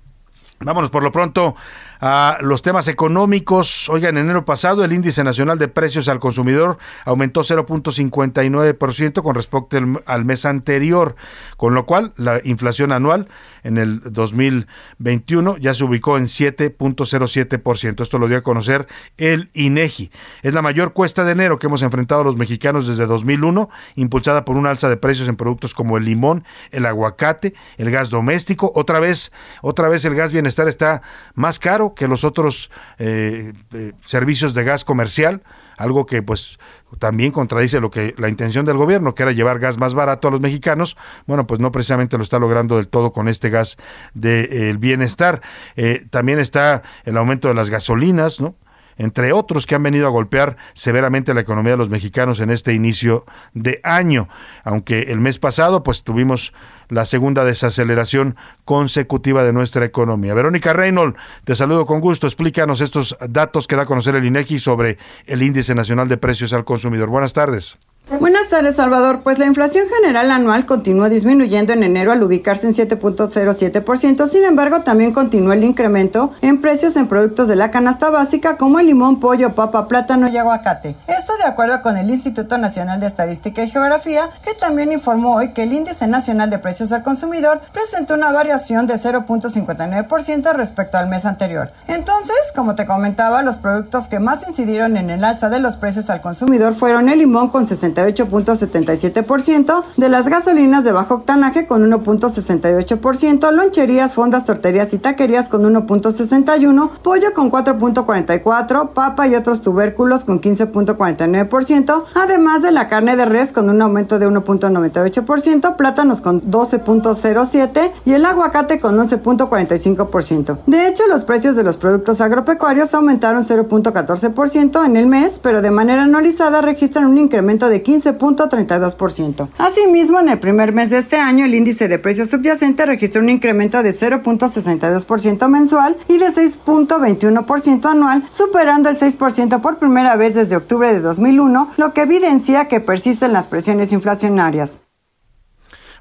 Vámonos por lo pronto a los temas económicos. Oiga, en enero pasado el índice nacional de precios al consumidor aumentó 0.59% con respecto al mes anterior, con lo cual la inflación anual en el 2021 ya se ubicó en 7.07%. Esto lo dio a conocer el INEGI. Es la mayor cuesta de enero que hemos enfrentado los mexicanos desde 2001, impulsada por una alza de precios en productos como el limón, el aguacate, el gas doméstico. Otra vez, otra vez el gas bienestar está más caro que los otros eh, eh, servicios de gas comercial algo que pues también contradice lo que la intención del gobierno, que era llevar gas más barato a los mexicanos, bueno, pues no precisamente lo está logrando del todo con este gas del bienestar. Eh, también está el aumento de las gasolinas, ¿no? Entre otros que han venido a golpear severamente la economía de los mexicanos en este inicio de año. Aunque el mes pasado pues tuvimos la segunda desaceleración consecutiva de nuestra economía. Verónica Reynolds, te saludo con gusto. Explícanos estos datos que da a conocer el INEGI sobre el Índice Nacional de Precios al Consumidor. Buenas tardes. Buenas tardes, Salvador. Pues la inflación general anual continúa disminuyendo en enero al ubicarse en 7.07%. Sin embargo, también continúa el incremento en precios en productos de la canasta básica como el limón, pollo, papa, plátano y aguacate. Esto de acuerdo con el Instituto Nacional de Estadística y Geografía, que también informó hoy que el Índice Nacional de Precios al Consumidor presentó una variación de 0.59% respecto al mes anterior. Entonces, como te comentaba, los productos que más incidieron en el alza de los precios al consumidor fueron el limón con 60 8.77%, de las gasolinas de bajo octanaje con 1.68%, loncherías, fondas, torterías y taquerías con 1.61%, pollo con 4.44%, papa y otros tubérculos con 15.49%, además de la carne de res con un aumento de 1.98%, plátanos con 12.07% y el aguacate con 11.45%. De hecho, los precios de los productos agropecuarios aumentaron 0.14% en el mes, pero de manera anualizada registran un incremento de 15.32%. Asimismo, en el primer mes de este año, el índice de precios subyacente registró un incremento de 0.62% mensual y de 6.21% anual, superando el 6% por primera vez desde octubre de 2001, lo que evidencia que persisten las presiones inflacionarias.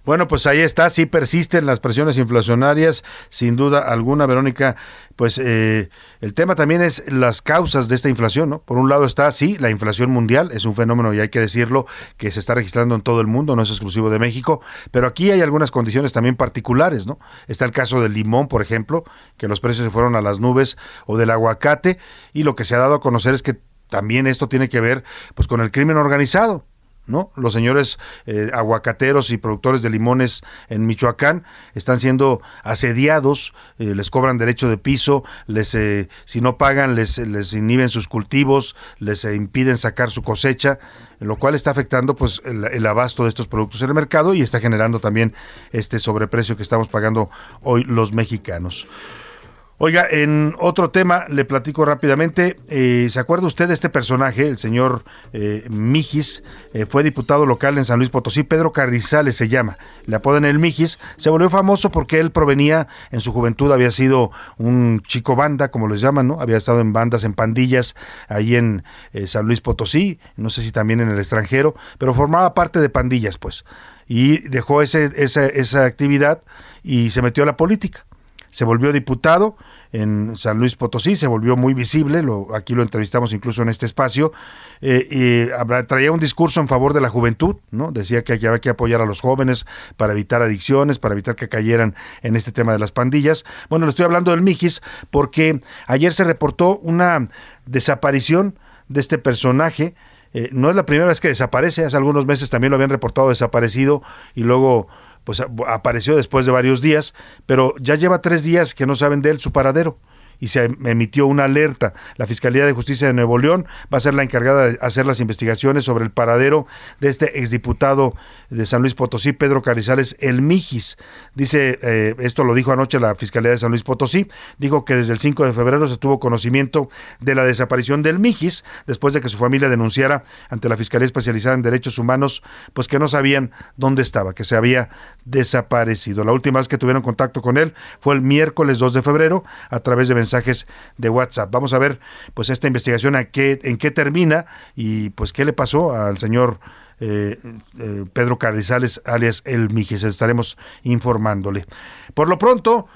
Bueno, pues ahí está, sí persisten las presiones inflacionarias, sin duda alguna, Verónica. Pues eh, el tema también es las causas de esta inflación, ¿no? Por un lado está, sí, la inflación mundial, es un fenómeno, y hay que decirlo, que se está registrando en todo el mundo, no es exclusivo de México, pero aquí hay algunas condiciones también particulares, ¿no? Está el caso del limón, por ejemplo, que los precios se fueron a las nubes, o del aguacate, y lo que se ha dado a conocer es que también esto tiene que ver pues con el crimen organizado. ¿No? Los señores eh, aguacateros y productores de limones en Michoacán están siendo asediados, eh, les cobran derecho de piso, les eh, si no pagan les, les inhiben sus cultivos, les impiden sacar su cosecha, lo cual está afectando pues el, el, abasto de estos productos en el mercado y está generando también este sobreprecio que estamos pagando hoy los mexicanos. Oiga, en otro tema le platico rápidamente. Eh, ¿Se acuerda usted de este personaje, el señor eh, Mijis? Eh, fue diputado local en San Luis Potosí. Pedro Carrizales se llama. Le apodan el Mijis. Se volvió famoso porque él provenía, en su juventud había sido un chico banda, como les llaman, ¿no? Había estado en bandas, en pandillas, ahí en San Luis Potosí. No sé si también en el extranjero, pero formaba parte de pandillas, pues. Y dejó ese, esa, esa actividad y se metió a la política se volvió diputado en San Luis Potosí, se volvió muy visible, lo, aquí lo entrevistamos incluso en este espacio, eh, y traía un discurso en favor de la juventud, ¿no? Decía que había que apoyar a los jóvenes para evitar adicciones, para evitar que cayeran en este tema de las pandillas. Bueno, le estoy hablando del Mijis porque ayer se reportó una desaparición de este personaje, eh, no es la primera vez que desaparece, hace algunos meses también lo habían reportado desaparecido y luego pues apareció después de varios días, pero ya lleva tres días que no saben de él su paradero y se emitió una alerta. La Fiscalía de Justicia de Nuevo León va a ser la encargada de hacer las investigaciones sobre el paradero de este exdiputado de San Luis Potosí, Pedro Carizales El Mijis. Dice, eh, esto lo dijo anoche la Fiscalía de San Luis Potosí, dijo que desde el 5 de febrero se tuvo conocimiento de la desaparición del Mijis, después de que su familia denunciara ante la Fiscalía Especializada en Derechos Humanos, pues que no sabían dónde estaba, que se había desaparecido. La última vez que tuvieron contacto con él fue el miércoles 2 de febrero a través de de WhatsApp. Vamos a ver pues esta investigación a qué, en qué termina y pues qué le pasó al señor eh, eh, Pedro Carrizales, alias El Mijes. Estaremos informándole. Por lo pronto,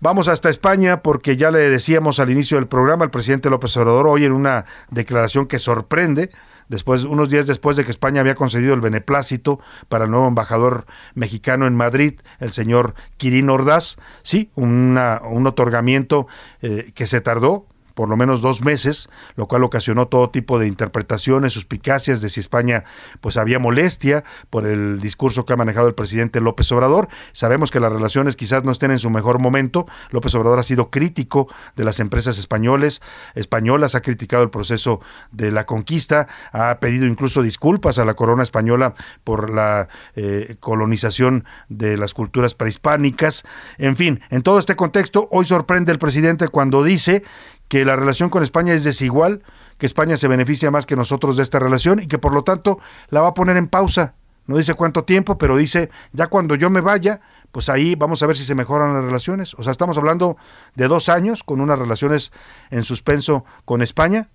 vamos hasta España porque ya le decíamos al inicio del programa, el presidente López Obrador hoy en una declaración que sorprende, después, unos días después de que España había concedido el beneplácito para el nuevo embajador mexicano en Madrid, el señor Quirino Ordaz, sí, una, un otorgamiento eh, que se tardó por lo menos dos meses, lo cual ocasionó todo tipo de interpretaciones, suspicacias de si España pues había molestia por el discurso que ha manejado el presidente López Obrador. Sabemos que las relaciones quizás no estén en su mejor momento. López Obrador ha sido crítico de las empresas españoles, españolas, ha criticado el proceso de la conquista, ha pedido incluso disculpas a la corona española por la eh, colonización de las culturas prehispánicas. En fin, en todo este contexto, hoy sorprende el presidente cuando dice que la relación con España es desigual, que España se beneficia más que nosotros de esta relación y que por lo tanto la va a poner en pausa. No dice cuánto tiempo, pero dice, ya cuando yo me vaya, pues ahí vamos a ver si se mejoran las relaciones. O sea, estamos hablando de dos años con unas relaciones en suspenso con España.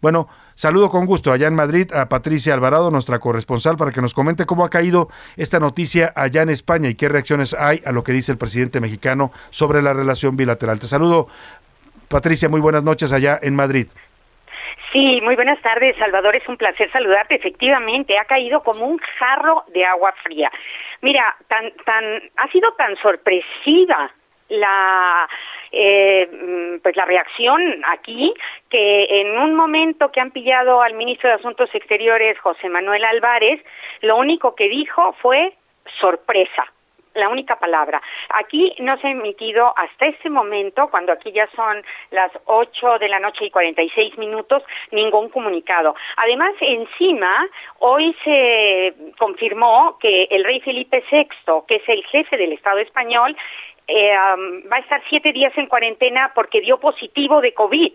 Bueno, saludo con gusto allá en Madrid a Patricia Alvarado, nuestra corresponsal, para que nos comente cómo ha caído esta noticia allá en España y qué reacciones hay a lo que dice el presidente mexicano sobre la relación bilateral. Te saludo, Patricia, muy buenas noches allá en Madrid. Sí, muy buenas tardes, Salvador. Es un placer saludarte. Efectivamente, ha caído como un jarro de agua fría. Mira, tan, tan, ha sido tan sorpresiva la eh, pues la reacción aquí que en un momento que han pillado al ministro de Asuntos Exteriores José Manuel Álvarez lo único que dijo fue sorpresa la única palabra. Aquí no se ha emitido hasta este momento, cuando aquí ya son las 8 de la noche y 46 minutos, ningún comunicado. Además, encima, hoy se confirmó que el rey Felipe VI, que es el jefe del Estado español, eh, va a estar siete días en cuarentena porque dio positivo de COVID.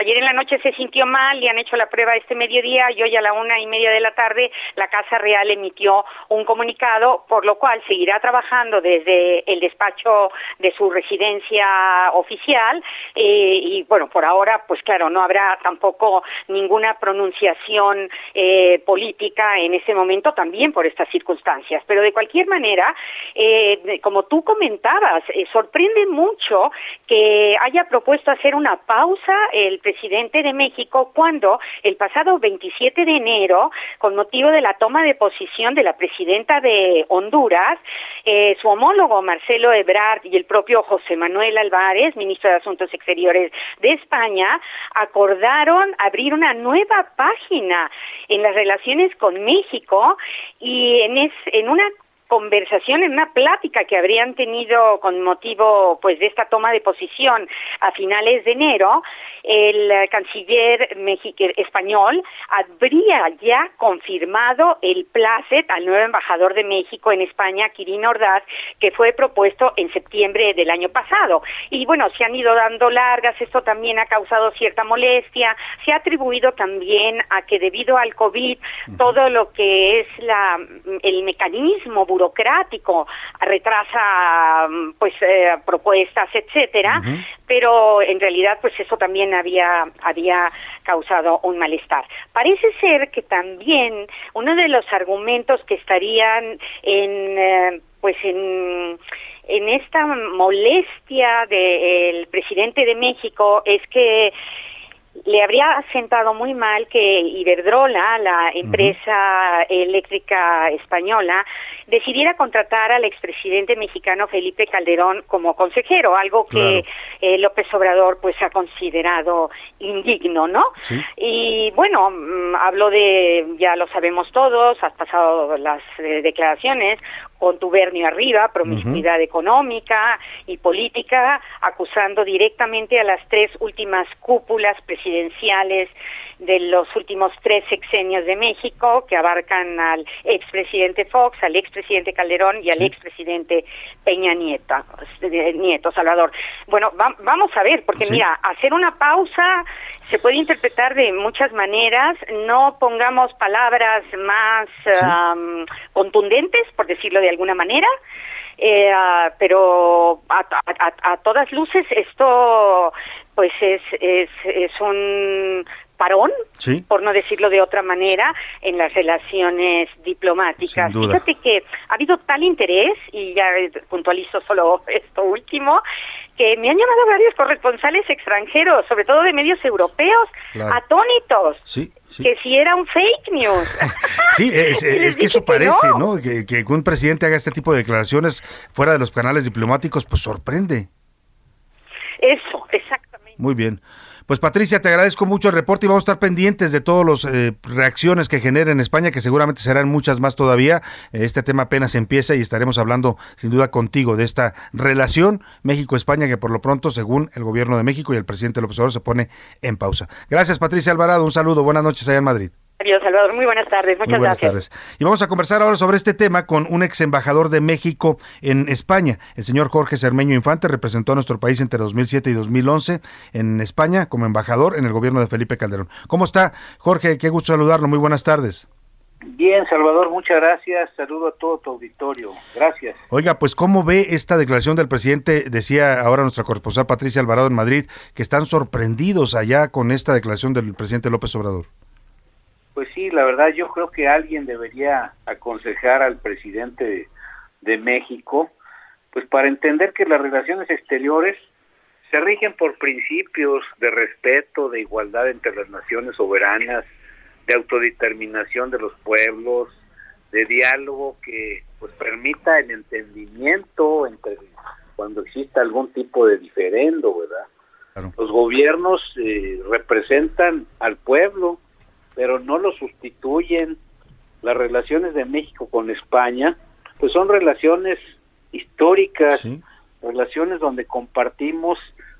Ayer en la noche se sintió mal, y han hecho la prueba este mediodía y hoy a la una y media de la tarde la Casa Real emitió un comunicado, por lo cual seguirá trabajando desde el despacho de su residencia oficial eh, y bueno, por ahora pues claro, no habrá tampoco ninguna pronunciación eh, política en ese momento también por estas circunstancias. Pero de cualquier manera, eh, como tú comentabas, sorprende mucho que haya propuesto hacer una pausa el presidente de México cuando el pasado 27 de enero, con motivo de la toma de posición de la presidenta de Honduras, eh, su homólogo Marcelo Ebrard y el propio José Manuel Álvarez, ministro de Asuntos Exteriores de España, acordaron abrir una nueva página en las relaciones con México y en, en una conversación, en una plática que habrían tenido con motivo pues de esta toma de posición a finales de enero, el canciller español habría ya confirmado el placet al nuevo embajador de México en España, Kirin Ordaz, que fue propuesto en septiembre del año pasado. Y bueno, se han ido dando largas, esto también ha causado cierta molestia, se ha atribuido también a que debido al COVID, todo lo que es la, el mecanismo burocrático retrasa pues eh, propuestas, etcétera, pero en realidad pues eso también había había causado un malestar. Parece ser que también uno de los argumentos que estarían en eh, pues en en esta molestia del presidente de México es que le habría sentado muy mal que Iberdrola, la empresa eléctrica española, decidiera contratar al expresidente mexicano Felipe Calderón como consejero, algo que eh, López Obrador pues ha considerado indigno, ¿no? Y bueno, mm, hablo de, ya lo sabemos todos, has pasado las eh, declaraciones, contubernio arriba, promiscuidad económica y política, acusando directamente a las tres últimas cúpulas presidenciales de los últimos tres sexenios de México, que abarcan al expresidente Fox, al expresidente Calderón y al expresidente Peña Nieto, Nieto Salvador. Bueno, vamos a ver, porque mira, hacer una pausa se puede interpretar de muchas maneras, no pongamos palabras más contundentes, por decirlo de alguna manera, eh, ah, pero a, todas luces esto pues es, es, es un parón, por no decirlo de otra manera, en las relaciones diplomáticas. Fíjate que ha habido tal interés, y ya puntualizo solo esto último, que me han llamado varios corresponsales extranjeros, sobre todo de medios europeos, atónitos. Que si era un fake news. sí, es, que eso parece, ¿no? Que, que un presidente haga este tipo de declaraciones fuera de los canales diplomáticos, pues sorprende. Eso, exactamente. Muy bien. Pues Patricia, te agradezco mucho el reporte y vamos a estar pendientes de todas las eh, reacciones que genera en España, que seguramente serán muchas más todavía. Eh, este tema apenas empieza y estaremos hablando sin duda contigo de esta relación México-España que por lo pronto, según el gobierno de México y el presidente López Obrador, se pone en pausa. Gracias Patricia Alvarado, un saludo, buenas noches allá en Madrid. Adiós, Salvador. Muy buenas tardes. Muchas buenas tardes. Y vamos a conversar ahora sobre este tema con un ex embajador de México en España. El señor Jorge Cermeño Infante representó a nuestro país entre 2007 y 2011 en España como embajador en el gobierno de Felipe Calderón. ¿Cómo está, Jorge? Qué gusto saludarlo. Muy buenas tardes. Bien, Salvador, muchas gracias. Saludo a todo tu auditorio. Gracias. Oiga, pues ¿cómo ve esta declaración del presidente? Decía ahora nuestra corresponsal Patricia Alvarado en Madrid que están sorprendidos allá con esta declaración del presidente López Obrador. Pues sí, la verdad yo creo que alguien debería aconsejar al presidente de, México, pues para entender que las relaciones exteriores se rigen por principios de respeto, de igualdad entre las naciones soberanas, de autodeterminación de los pueblos, de diálogo que pues permita el entendimiento entre cuando exista algún tipo de diferendo, ¿verdad? Los gobiernos eh, representan al pueblo pero no lo sustituyen. Las relaciones de México con España, pues son relaciones históricas, relaciones donde compartimos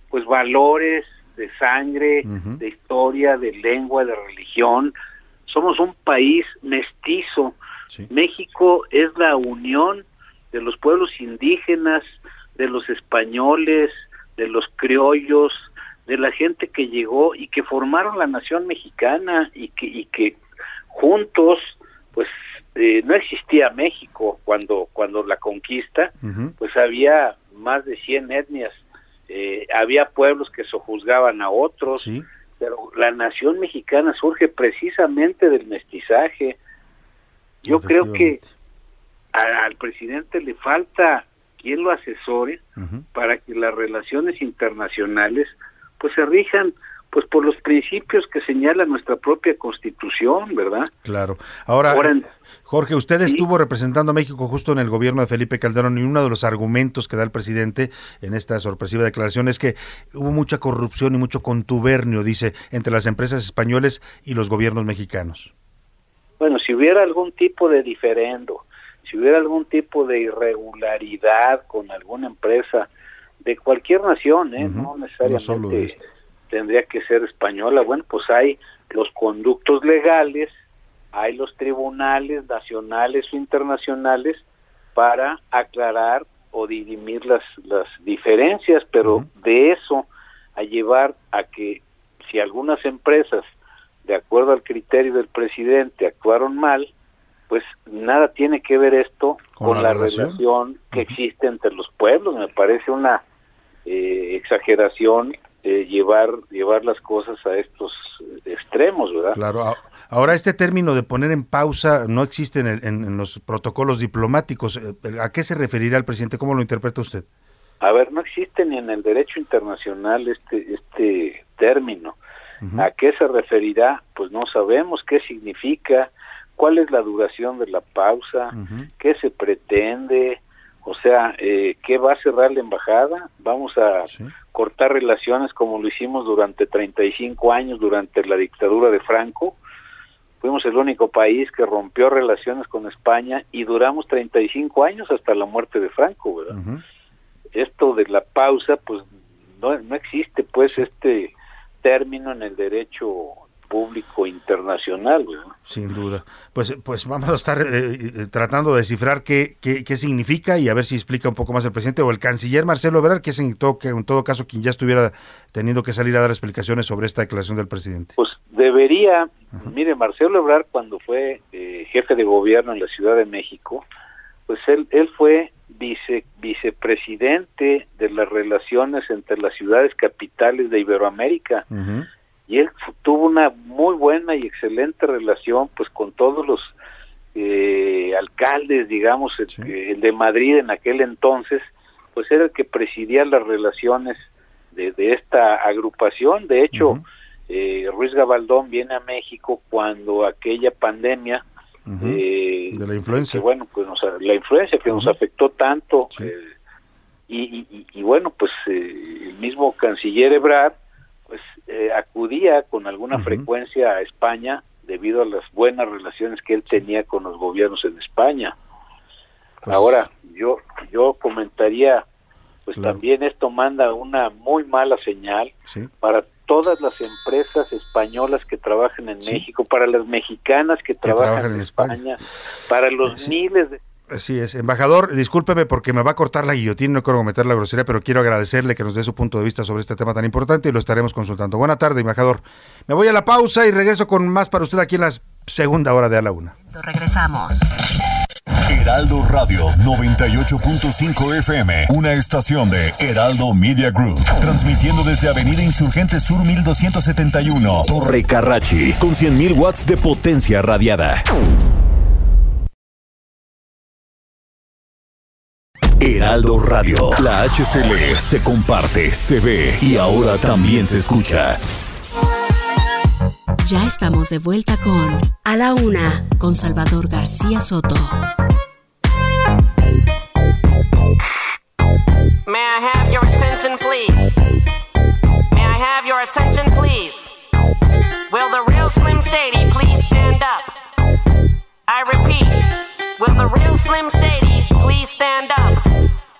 pues valores de sangre, de historia, de lengua, de religión. Somos un país mestizo. México es la unión de los pueblos indígenas, de los españoles, de los criollos, de la gente que llegó y que formaron la nación mexicana y que, y que juntos, pues eh, no existía México cuando, cuando la conquista, pues había más de 100 etnias, eh, había pueblos que sojuzgaban a otros, pero la nación mexicana surge precisamente del mestizaje. Yo creo que al presidente le falta quien lo asesore para que las relaciones internacionales pues se rijan pues por los principios que señala nuestra propia constitución, ¿verdad? Claro. Ahora, Jorge, usted estuvo representando a México justo en el gobierno de Felipe Calderón y uno de los argumentos que da el presidente en esta sorpresiva declaración es que hubo mucha corrupción y mucho contubernio, dice, entre las empresas españoles y los gobiernos mexicanos. Bueno, si hubiera algún tipo de diferendo, si hubiera algún tipo de irregularidad con alguna empresa de cualquier nación, ¿eh? no necesariamente este. tendría que ser española, bueno, pues hay los conductos legales, hay los tribunales nacionales o internacionales para aclarar o dirimir las, las diferencias, pero de eso a llevar a que si algunas empresas, de acuerdo al criterio del presidente, actuaron mal, pues nada tiene que ver esto con, la, relación, que existe entre los pueblos. Me parece una eh, exageración eh, llevar llevar las cosas a estos extremos, ¿verdad? Claro. Ahora este término de poner en pausa no existe en, en, los protocolos diplomáticos. Eh, ¿A qué se referirá el presidente? ¿Cómo lo interpreta usted? A ver, no existe ni en el derecho internacional este este término. ¿A qué se referirá? Pues no sabemos qué significa, cuál es la duración de la pausa, qué se pretende, o sea, eh, ¿qué va a cerrar la embajada? Vamos a cortar relaciones como lo hicimos durante 35 años durante la dictadura de Franco. Fuimos el único país que rompió relaciones con España y duramos 35 años hasta la muerte de Franco, ¿verdad? Esto de la pausa, pues no, no existe, pues, este término en el derecho público internacional. Sin duda. Pues, pues vamos a estar eh, eh, tratando de descifrar qué, qué, significa y a ver si explica un poco más el presidente o el canciller Marcelo Ebrard, que es en todo, en todo caso quien ya estuviera teniendo que salir a dar explicaciones sobre esta declaración del presidente. Pues debería, mire, Marcelo Ebrard cuando fue eh, jefe de gobierno en la Ciudad de México, pues él, él fue vice, vicepresidente de las relaciones entre las ciudades capitales de Iberoamérica y él tuvo una muy buena y excelente relación pues con todos los eh, alcaldes, digamos, el, de Madrid en aquel entonces, pues era el que presidía las relaciones de, esta agrupación. De hecho, eh, Ruiz Gabaldón viene a México cuando aquella pandemia eh, de la influencia. bueno, pues la influencia que nos afectó tanto. y, y, bueno, pues el mismo canciller Ebrard eh, acudía con alguna frecuencia a España debido a las buenas relaciones que él tenía con los gobiernos en España. Pues Ahora, yo yo comentaría, pues también esto manda una muy mala señal para todas las empresas españolas que trabajan en México, para las mexicanas que, trabajan, en España, para los miles de Así es. Embajador, discúlpeme porque me va a cortar la guillotina, no quiero cometer la grosería, pero quiero agradecerle que nos dé su punto de vista sobre este tema tan importante y lo estaremos consultando. Buena tarde, embajador. Me voy a la pausa y regreso con más para usted aquí en la segunda hora de A la Una. Regresamos. Heraldo Radio 98.5 FM, una estación de Heraldo Media Group, transmitiendo desde Avenida Insurgente Sur 1271, Torre Carrachi, con 100.000 watts de potencia radiada. Heraldo Radio. La HCL se comparte, se ve y ahora también se escucha. Ya estamos de vuelta con A la Una, con Salvador García Soto. May I have your attention, please? May I have your attention, please? Will the real Slim Shady please stand up? I repeat, will the real Slim Shady?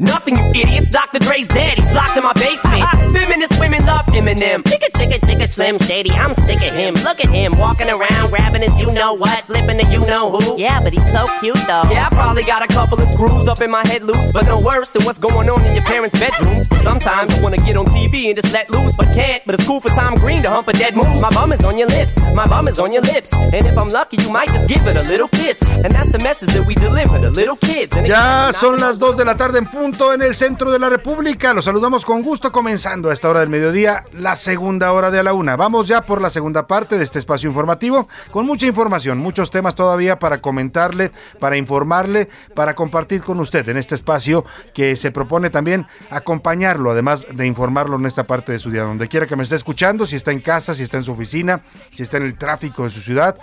Nothing, you idiots. Dr. Dre's dead. He's locked in my basement. Uh-huh. Feminist women love Eminem. Chicka, chicka, chicka, Slim Shady. I'm sick of him. Look at him walking around, grabbing his you know what, flipping the you know who. Yeah, but he's so cute though. Yeah, I probably got a couple of screws up in my head loose, but no worse than what's going on in your parents' bedrooms. Sometimes I wanna get on TV and just let loose, but can't. But it's cool for Tom Green to hump a dead moose. My bum is on your lips. My bum is on your lips. And if I'm lucky, you might just give it a little kiss. And that's the message that we deliver to little kids. ya son las 2 de la tarde en punto. En el centro de la República. Los saludamos con gusto comenzando a esta hora del mediodía, la segunda hora de a la una. Vamos ya por la segunda parte de este espacio informativo con mucha información, muchos temas todavía para comentarle, para informarle, para compartir con usted en este espacio que se propone también acompañarlo, además de informarlo en esta parte de su día, donde quiera que me esté escuchando, si está en casa, si está en su oficina, si está en el tráfico de su ciudad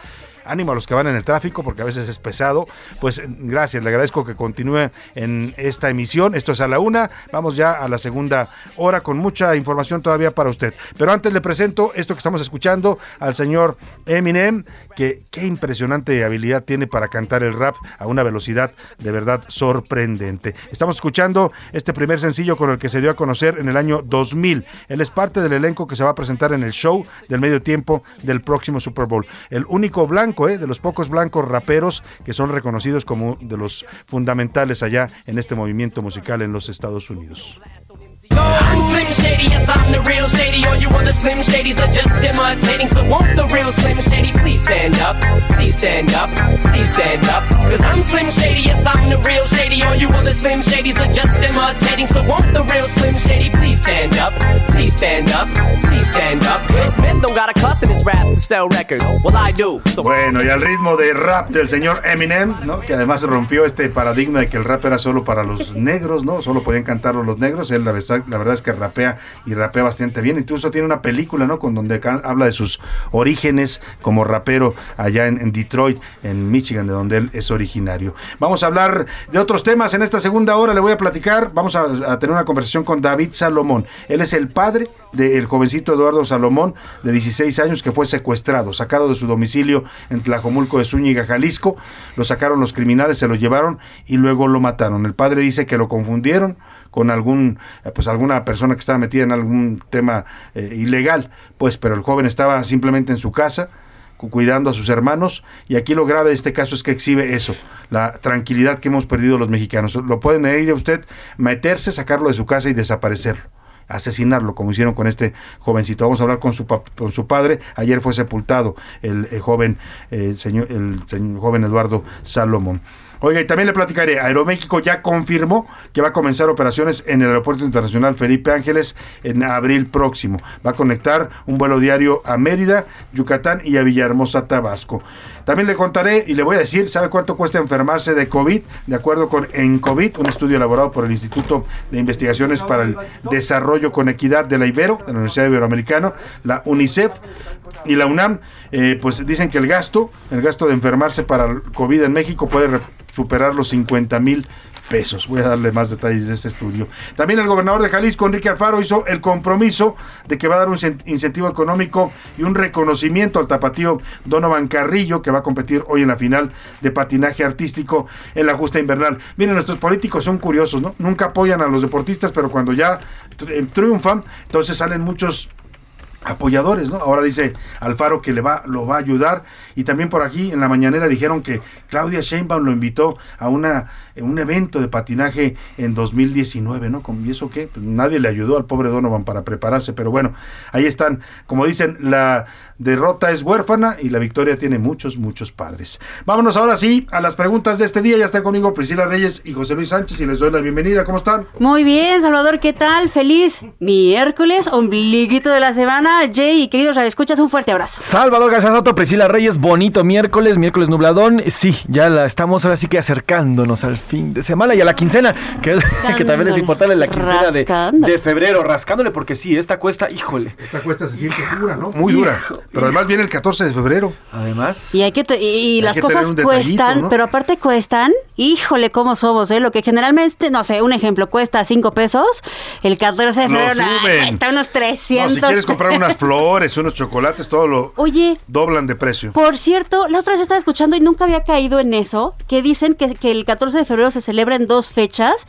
ánimo a los que van en el tráfico porque a veces es pesado. Pues gracias, le agradezco que continúe en esta emisión. Esto es a la una, vamos ya a la segunda hora con mucha información todavía para usted. Pero antes le presento esto que estamos escuchando al señor Eminem, que qué impresionante habilidad tiene para cantar el rap a una velocidad de verdad sorprendente. Estamos escuchando este primer sencillo con el que se dio a conocer en el año 2000. Él es parte del elenco que se va a presentar en el show del medio tiempo del próximo Super Bowl. El único blanco, eh, de los pocos blancos raperos que son reconocidos como de los fundamentales allá en este movimiento musical en los Estados Unidos. I'm Slim Shady, yes, I'm the real Shady. All you other Slim Shadys are just imitating. So won't the real Slim Shady please stand up? Please stand up, please stand up. Cause I'm Slim Shady, yes, I'm the real Shady. All you other Slim Shadys are just imitating. So won't the real Slim Shady please stand up? Please stand up, please stand up. Smith don't got a cuss in his rap to sell records. Well, I do. So Bueno, y al ritmo de rap del señor Eminem, ¿no? que además rompió este paradigma de que el rap era solo para los negros, ¿no? Solo podían cantarlo los negros. Él, la verdad, la verdad es que y rapea bastante bien. Incluso tiene una película, ¿no? Con donde habla de sus orígenes como rapero allá en, Detroit, en Michigan, de donde él es originario. Vamos a hablar de otros temas en esta segunda hora. Le voy a platicar. Vamos a, a tener una conversación con David Salomón. Él es el padre del jovencito Eduardo Salomón, de 16 años, que fue secuestrado, sacado de su domicilio en Tlajomulco de Zúñiga, Jalisco. Lo sacaron los criminales, se lo llevaron y luego lo mataron. El padre dice que lo confundieron con algún eh, pues alguna persona que estaba metida en algún tema eh, ilegal, pues pero el joven estaba simplemente en su casa cu- cuidando a sus hermanos y aquí lo grave de este caso es que exhibe eso, la tranquilidad que hemos perdido los mexicanos. Lo pueden ir a usted meterse, sacarlo de su casa y desaparecerlo asesinarlo como hicieron con este jovencito. Vamos a hablar con su con su padre. Ayer fue sepultado el, eh, joven señor el, joven Eduardo Salomón. Oiga, y también le platicaré, Aeroméxico ya confirmó que va a comenzar operaciones en el Aeropuerto Internacional Felipe Ángeles en abril próximo. Va a conectar un vuelo diario a Mérida, Yucatán y a Villahermosa, Tabasco. También le contaré y le voy a decir, ¿sabe cuánto cuesta enfermarse de COVID? De acuerdo con ENCOVID, un estudio elaborado por el Instituto de Investigaciones para el Desarrollo con Equidad de la Ibero, de la Universidad Iberoamericana, la UNICEF y la UNAM, eh, pues dicen que el gasto, el gasto de enfermarse para el COVID en México puede superar los 50 mil pesos. Voy a darle más detalles de este estudio. También el gobernador de Jalisco, Enrique Alfaro, hizo el compromiso de que va a dar un cen- incentivo económico y un reconocimiento al tapatío Donovan Carrillo, que va a competir hoy en la final de patinaje artístico en la justa invernal. Miren, nuestros políticos son curiosos, ¿no? Nunca apoyan a los deportistas, pero cuando ya tri- triunfan, entonces salen muchos apoyadores, ¿no? Ahora dice Alfaro que le va, lo va a ayudar y también por aquí en la mañanera dijeron que Claudia Sheinbaum lo invitó a una eh, un evento de patinaje en 2019, ¿no? Con- ¿Y eso qué? Pues nadie le ayudó al pobre Donovan para prepararse, pero bueno, ahí están, como dicen, la derrota es huérfana y la victoria tiene muchos, muchos padres. Vámonos ahora sí a las preguntas de este día, ya está conmigo Priscila Reyes y José Luis Sánchez y les doy la bienvenida, ¿cómo están? Muy bien, Salvador, ¿qué tal? Feliz miércoles, ombliguito de la semana. Jay y queridos escuchas un fuerte abrazo. Salvador García Soto, Priscila Reyes, bonito miércoles, miércoles nubladón. Sí, ya la estamos ahora sí que acercándonos al fin de semana y a la quincena, que, que también es importante la quincena de, Rascándole. de febrero, rascándole, porque sí, esta cuesta, híjole. Esta cuesta se siente dura, ¿no? Muy dura. Pero además viene el 14 de febrero. Además. Y hay que te- y, y Hay las que cosas tener un detallito, cuestan, ¿no? pero aparte cuestan, híjole, cómo somos, ¿eh? Lo que generalmente, no sé, un ejemplo, cuesta 5 pesos, el 14 de febrero suben. cuesta unos No, 300. si quieres comprar unas flores, unos chocolates, todo lo Oye, doblan de precio. Por cierto, la otra vez estaba escuchando y nunca había caído en eso, que dicen que, que el 14 de febrero se celebra en dos fechas.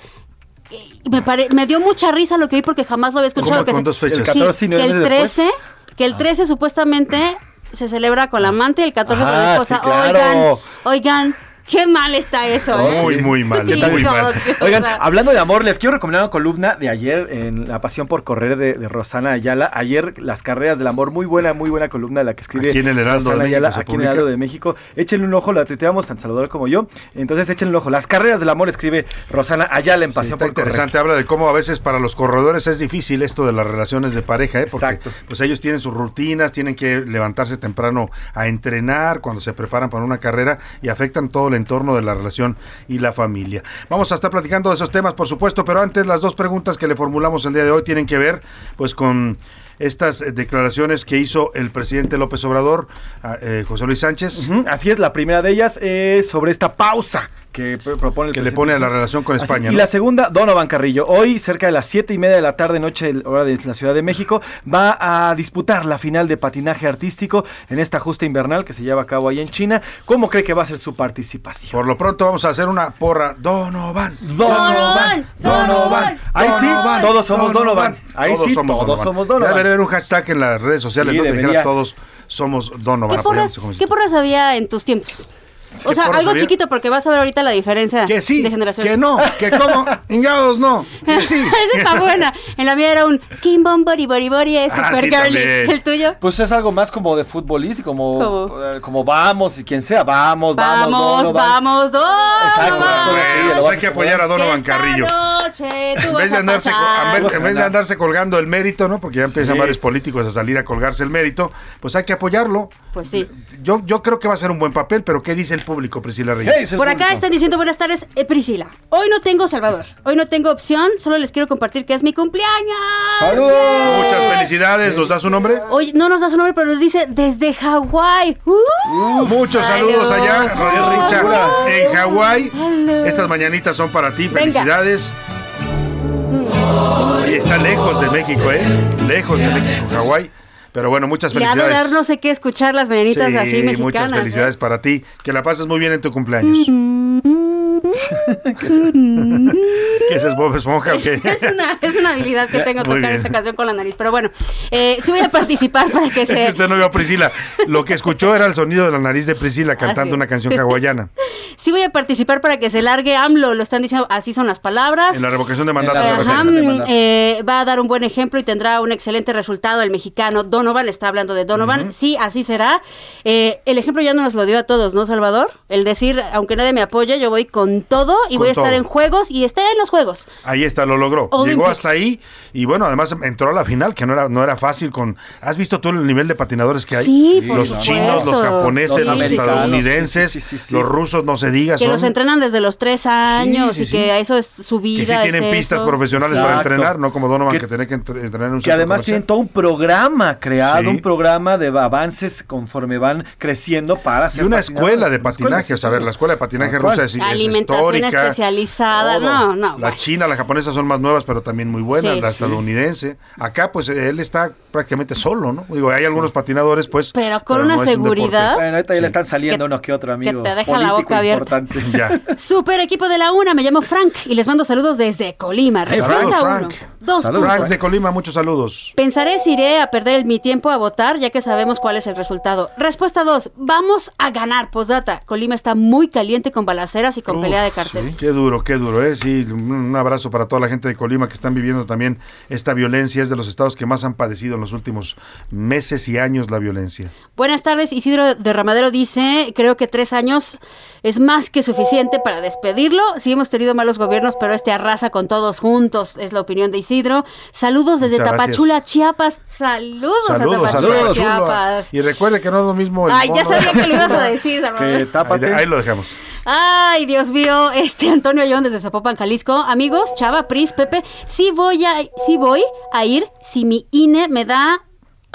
Y me, pare- me dio mucha risa lo que vi porque jamás lo había escuchado. ¿Cómo que con se- dos fechas? Sí, ¿El 14 y nueve que el meses después? 13, que el 13 supuestamente se celebra con la amante y el 14 con la Ah, esposa. Oigan, oigan, qué mal está eso, ¿eh? Muy, muy mal, Sí, muy no, mal. Oigan, hablando de amor, les quiero recomendar una columna de ayer en La Pasión por Correr de, de Rosana Ayala. Ayer, Las Carreras del Amor, muy buena, muy buena columna la que escribe Aquí en el Heraldo Rosana de México Ayala, se aquí en el. Heraldo de México. Échenle un ojo, la tuiteamos tan Salvador como yo. Entonces, échenle un ojo. Las Carreras del Amor escribe Rosana Ayala en Sí, Pasión está por Correr. interesante, habla de cómo a veces para los corredores es difícil esto de las relaciones de pareja, ¿eh? porque Exacto. pues ellos tienen sus rutinas, tienen que levantarse temprano a entrenar cuando se preparan para una carrera y afectan todo el entorno de la relación y la familia. Vamos a estar platicando de esos temas, por supuesto, pero antes las dos preguntas que le formulamos el día de hoy tienen que ver pues con estas eh, declaraciones que hizo el presidente López Obrador, eh, José Luis Sánchez. Así es, la primera de ellas es sobre esta pausa que pr- propone el Que le pone a la relación con Así, España, Y ¿no? la segunda, Donovan Carrillo. Hoy, cerca de las siete y media de la tarde, noche, hora de la Ciudad de México, va a disputar la final de patinaje artístico en esta justa invernal que se lleva a cabo ahí en China. ¿Cómo cree que va a ser su participación? Por lo pronto vamos a hacer una porra. Donovan. Donovan, Donovan. Ahí sí, todos somos Donovan. Ahí sí, todos somos Donovan. Ya debería haber un hashtag en las redes sociales Sí, donde dijera todos somos Donovan. ¿Qué porras, ¿Qué porras había en tus tiempos? O ¿Qué sea, algo chiquito porque vas a ver ahorita la diferencia Que sí, de generación. que no, que como, ingados no, que sí. Esa está buena. En la mía era un skin bomb body body body, es Ah, super sí, girly. también. El tuyo. Pues es algo más como de futbolístico, como, eh, como vamos y quien sea, vamos, vamos, Vamos, Donovan. vamos, Donovan. Exacto, Bueno, sí, pues hay que apoyar a Donovan Esta Carrillo. noche tú En vas vez, de a andarse, en vez- en vez de andarse colgando el mérito, ¿no? Porque ya empiezan Sí. varios políticos a salir a colgarse el mérito, pues hay que apoyarlo. Pues sí. Yo, yo creo que va a ser un buen papel, pero ¿qué dice el público, Priscila Reyes? Por acá están diciendo buenas tardes, eh, Priscila. Hoy no tengo Salvador, hoy no tengo opción, solo les quiero compartir que es mi cumpleaños. Muchas felicidades, ¿nos da su nombre? Hoy no nos da su nombre, pero nos dice desde Hawái. Uh, Muchos saludos allá, Radio Salud. Richa, en Hawái. Estas mañanitas son para ti, Venga. felicidades. Y está lejos de México, ¿eh? Lejos de México, Hawái. Pero bueno, muchas Y ha de felicidades. dar no sé qué escuchar las mañanitas Sí, así mexicanas. muchas ¿eh? felicidades para ti. Que la pases muy bien en tu cumpleaños. ¿Qué es Bob Esponja qué? Es una, es una habilidad que tengo tocar esta canción con la nariz. Pero bueno, eh, sí voy a participar para que Es que se. usted no vio a Priscila. Lo que escuchó era el sonido de la nariz de Priscila cantando una canción hawaiana. Sí voy a participar para que se largue AMLO. Lo están diciendo, así son las palabras. En la revocación de mandato. Se mm, eh, va a dar un buen ejemplo y tendrá un excelente resultado el mexicano Donovan. Está hablando de Donovan. Sí, así será. Eh, el ejemplo ya nos lo dio a todos, ¿no, Salvador? El decir, aunque nadie me apoye, yo voy con todo y Con voy a estar todo. en juegos y estar en los juegos. Ahí está, lo logró. Olympics. Llegó hasta ahí y bueno, además entró a la final, que no era, no era fácil con... ¿Has visto tú el nivel de patinadores que hay? Sí, por los supuesto. chinos, los japoneses, Los estadounidenses, Sí, sí, sí, sí. los rusos, no se diga. Que son- los entrenan desde los tres años sí, y sí. que eso es su vida. que sí tienen es pistas eso. profesionales para entrenar, no como Donovan Que- que, tiene que entre- entrenar en un Que además comercial. tienen todo un programa creado, Sí. un programa de avances conforme van creciendo para Y ser una escuela de patinaje, sí, o sea, a ver, la escuela de patinaje rusa es Alimentación histórica. especializada. todo. No, no. La china, la japonesa son más nuevas, pero también muy buenas, Sí. la Sí. estadounidense. Acá, pues, él está prácticamente solo, ¿no? Digo, hay algunos patinadores, pues... Pero con pero una no es un seguridad. Bueno, ahorita ya Sí. le están saliendo Que- uno que otro amigo. te deja la boca abierta. importante. Ya. Super equipo de la una, me llamo Frank y les mando saludos desde Colima. Respuesta Saludos, uno. Frank. Dos Frank puntos. de Colima, muchos saludos. Pensaré si iré a perder mi tiempo a votar, ya que sabemos cuál es el resultado. Respuesta 2. Vamos a ganar. Postdata. Colima está muy caliente con balaceras y con pelea de carteles. Qué duro, qué duro, ¿eh? Sí, un abrazo para toda la gente de Colima que están viviendo también esta violencia. Es de los estados que más han padecido en los últimos meses y años la violencia. Buenas tardes. Isidro de Ramadero dice, creo que tres años es más que suficiente para despedirlo. Sí hemos tenido malos gobiernos, pero este arrasa con todos juntos, es la opinión de Isidro. Saludos desde Muchas gracias. Tapachula, Chiapas. Saludos, Saludos, a Tapachula, saludos. Chiapas. Y recuerde que no es lo mismo el Ay, ya sabía que lo ibas a decir, Que Salvador. Ahí, tápate. ahí lo dejamos. Ay, Dios mío, este Antonio Ayón desde Zapopan, Jalisco. Amigos, Chava, Pris, Pepe, sí voy a, sí voy a ir si mi INE me da,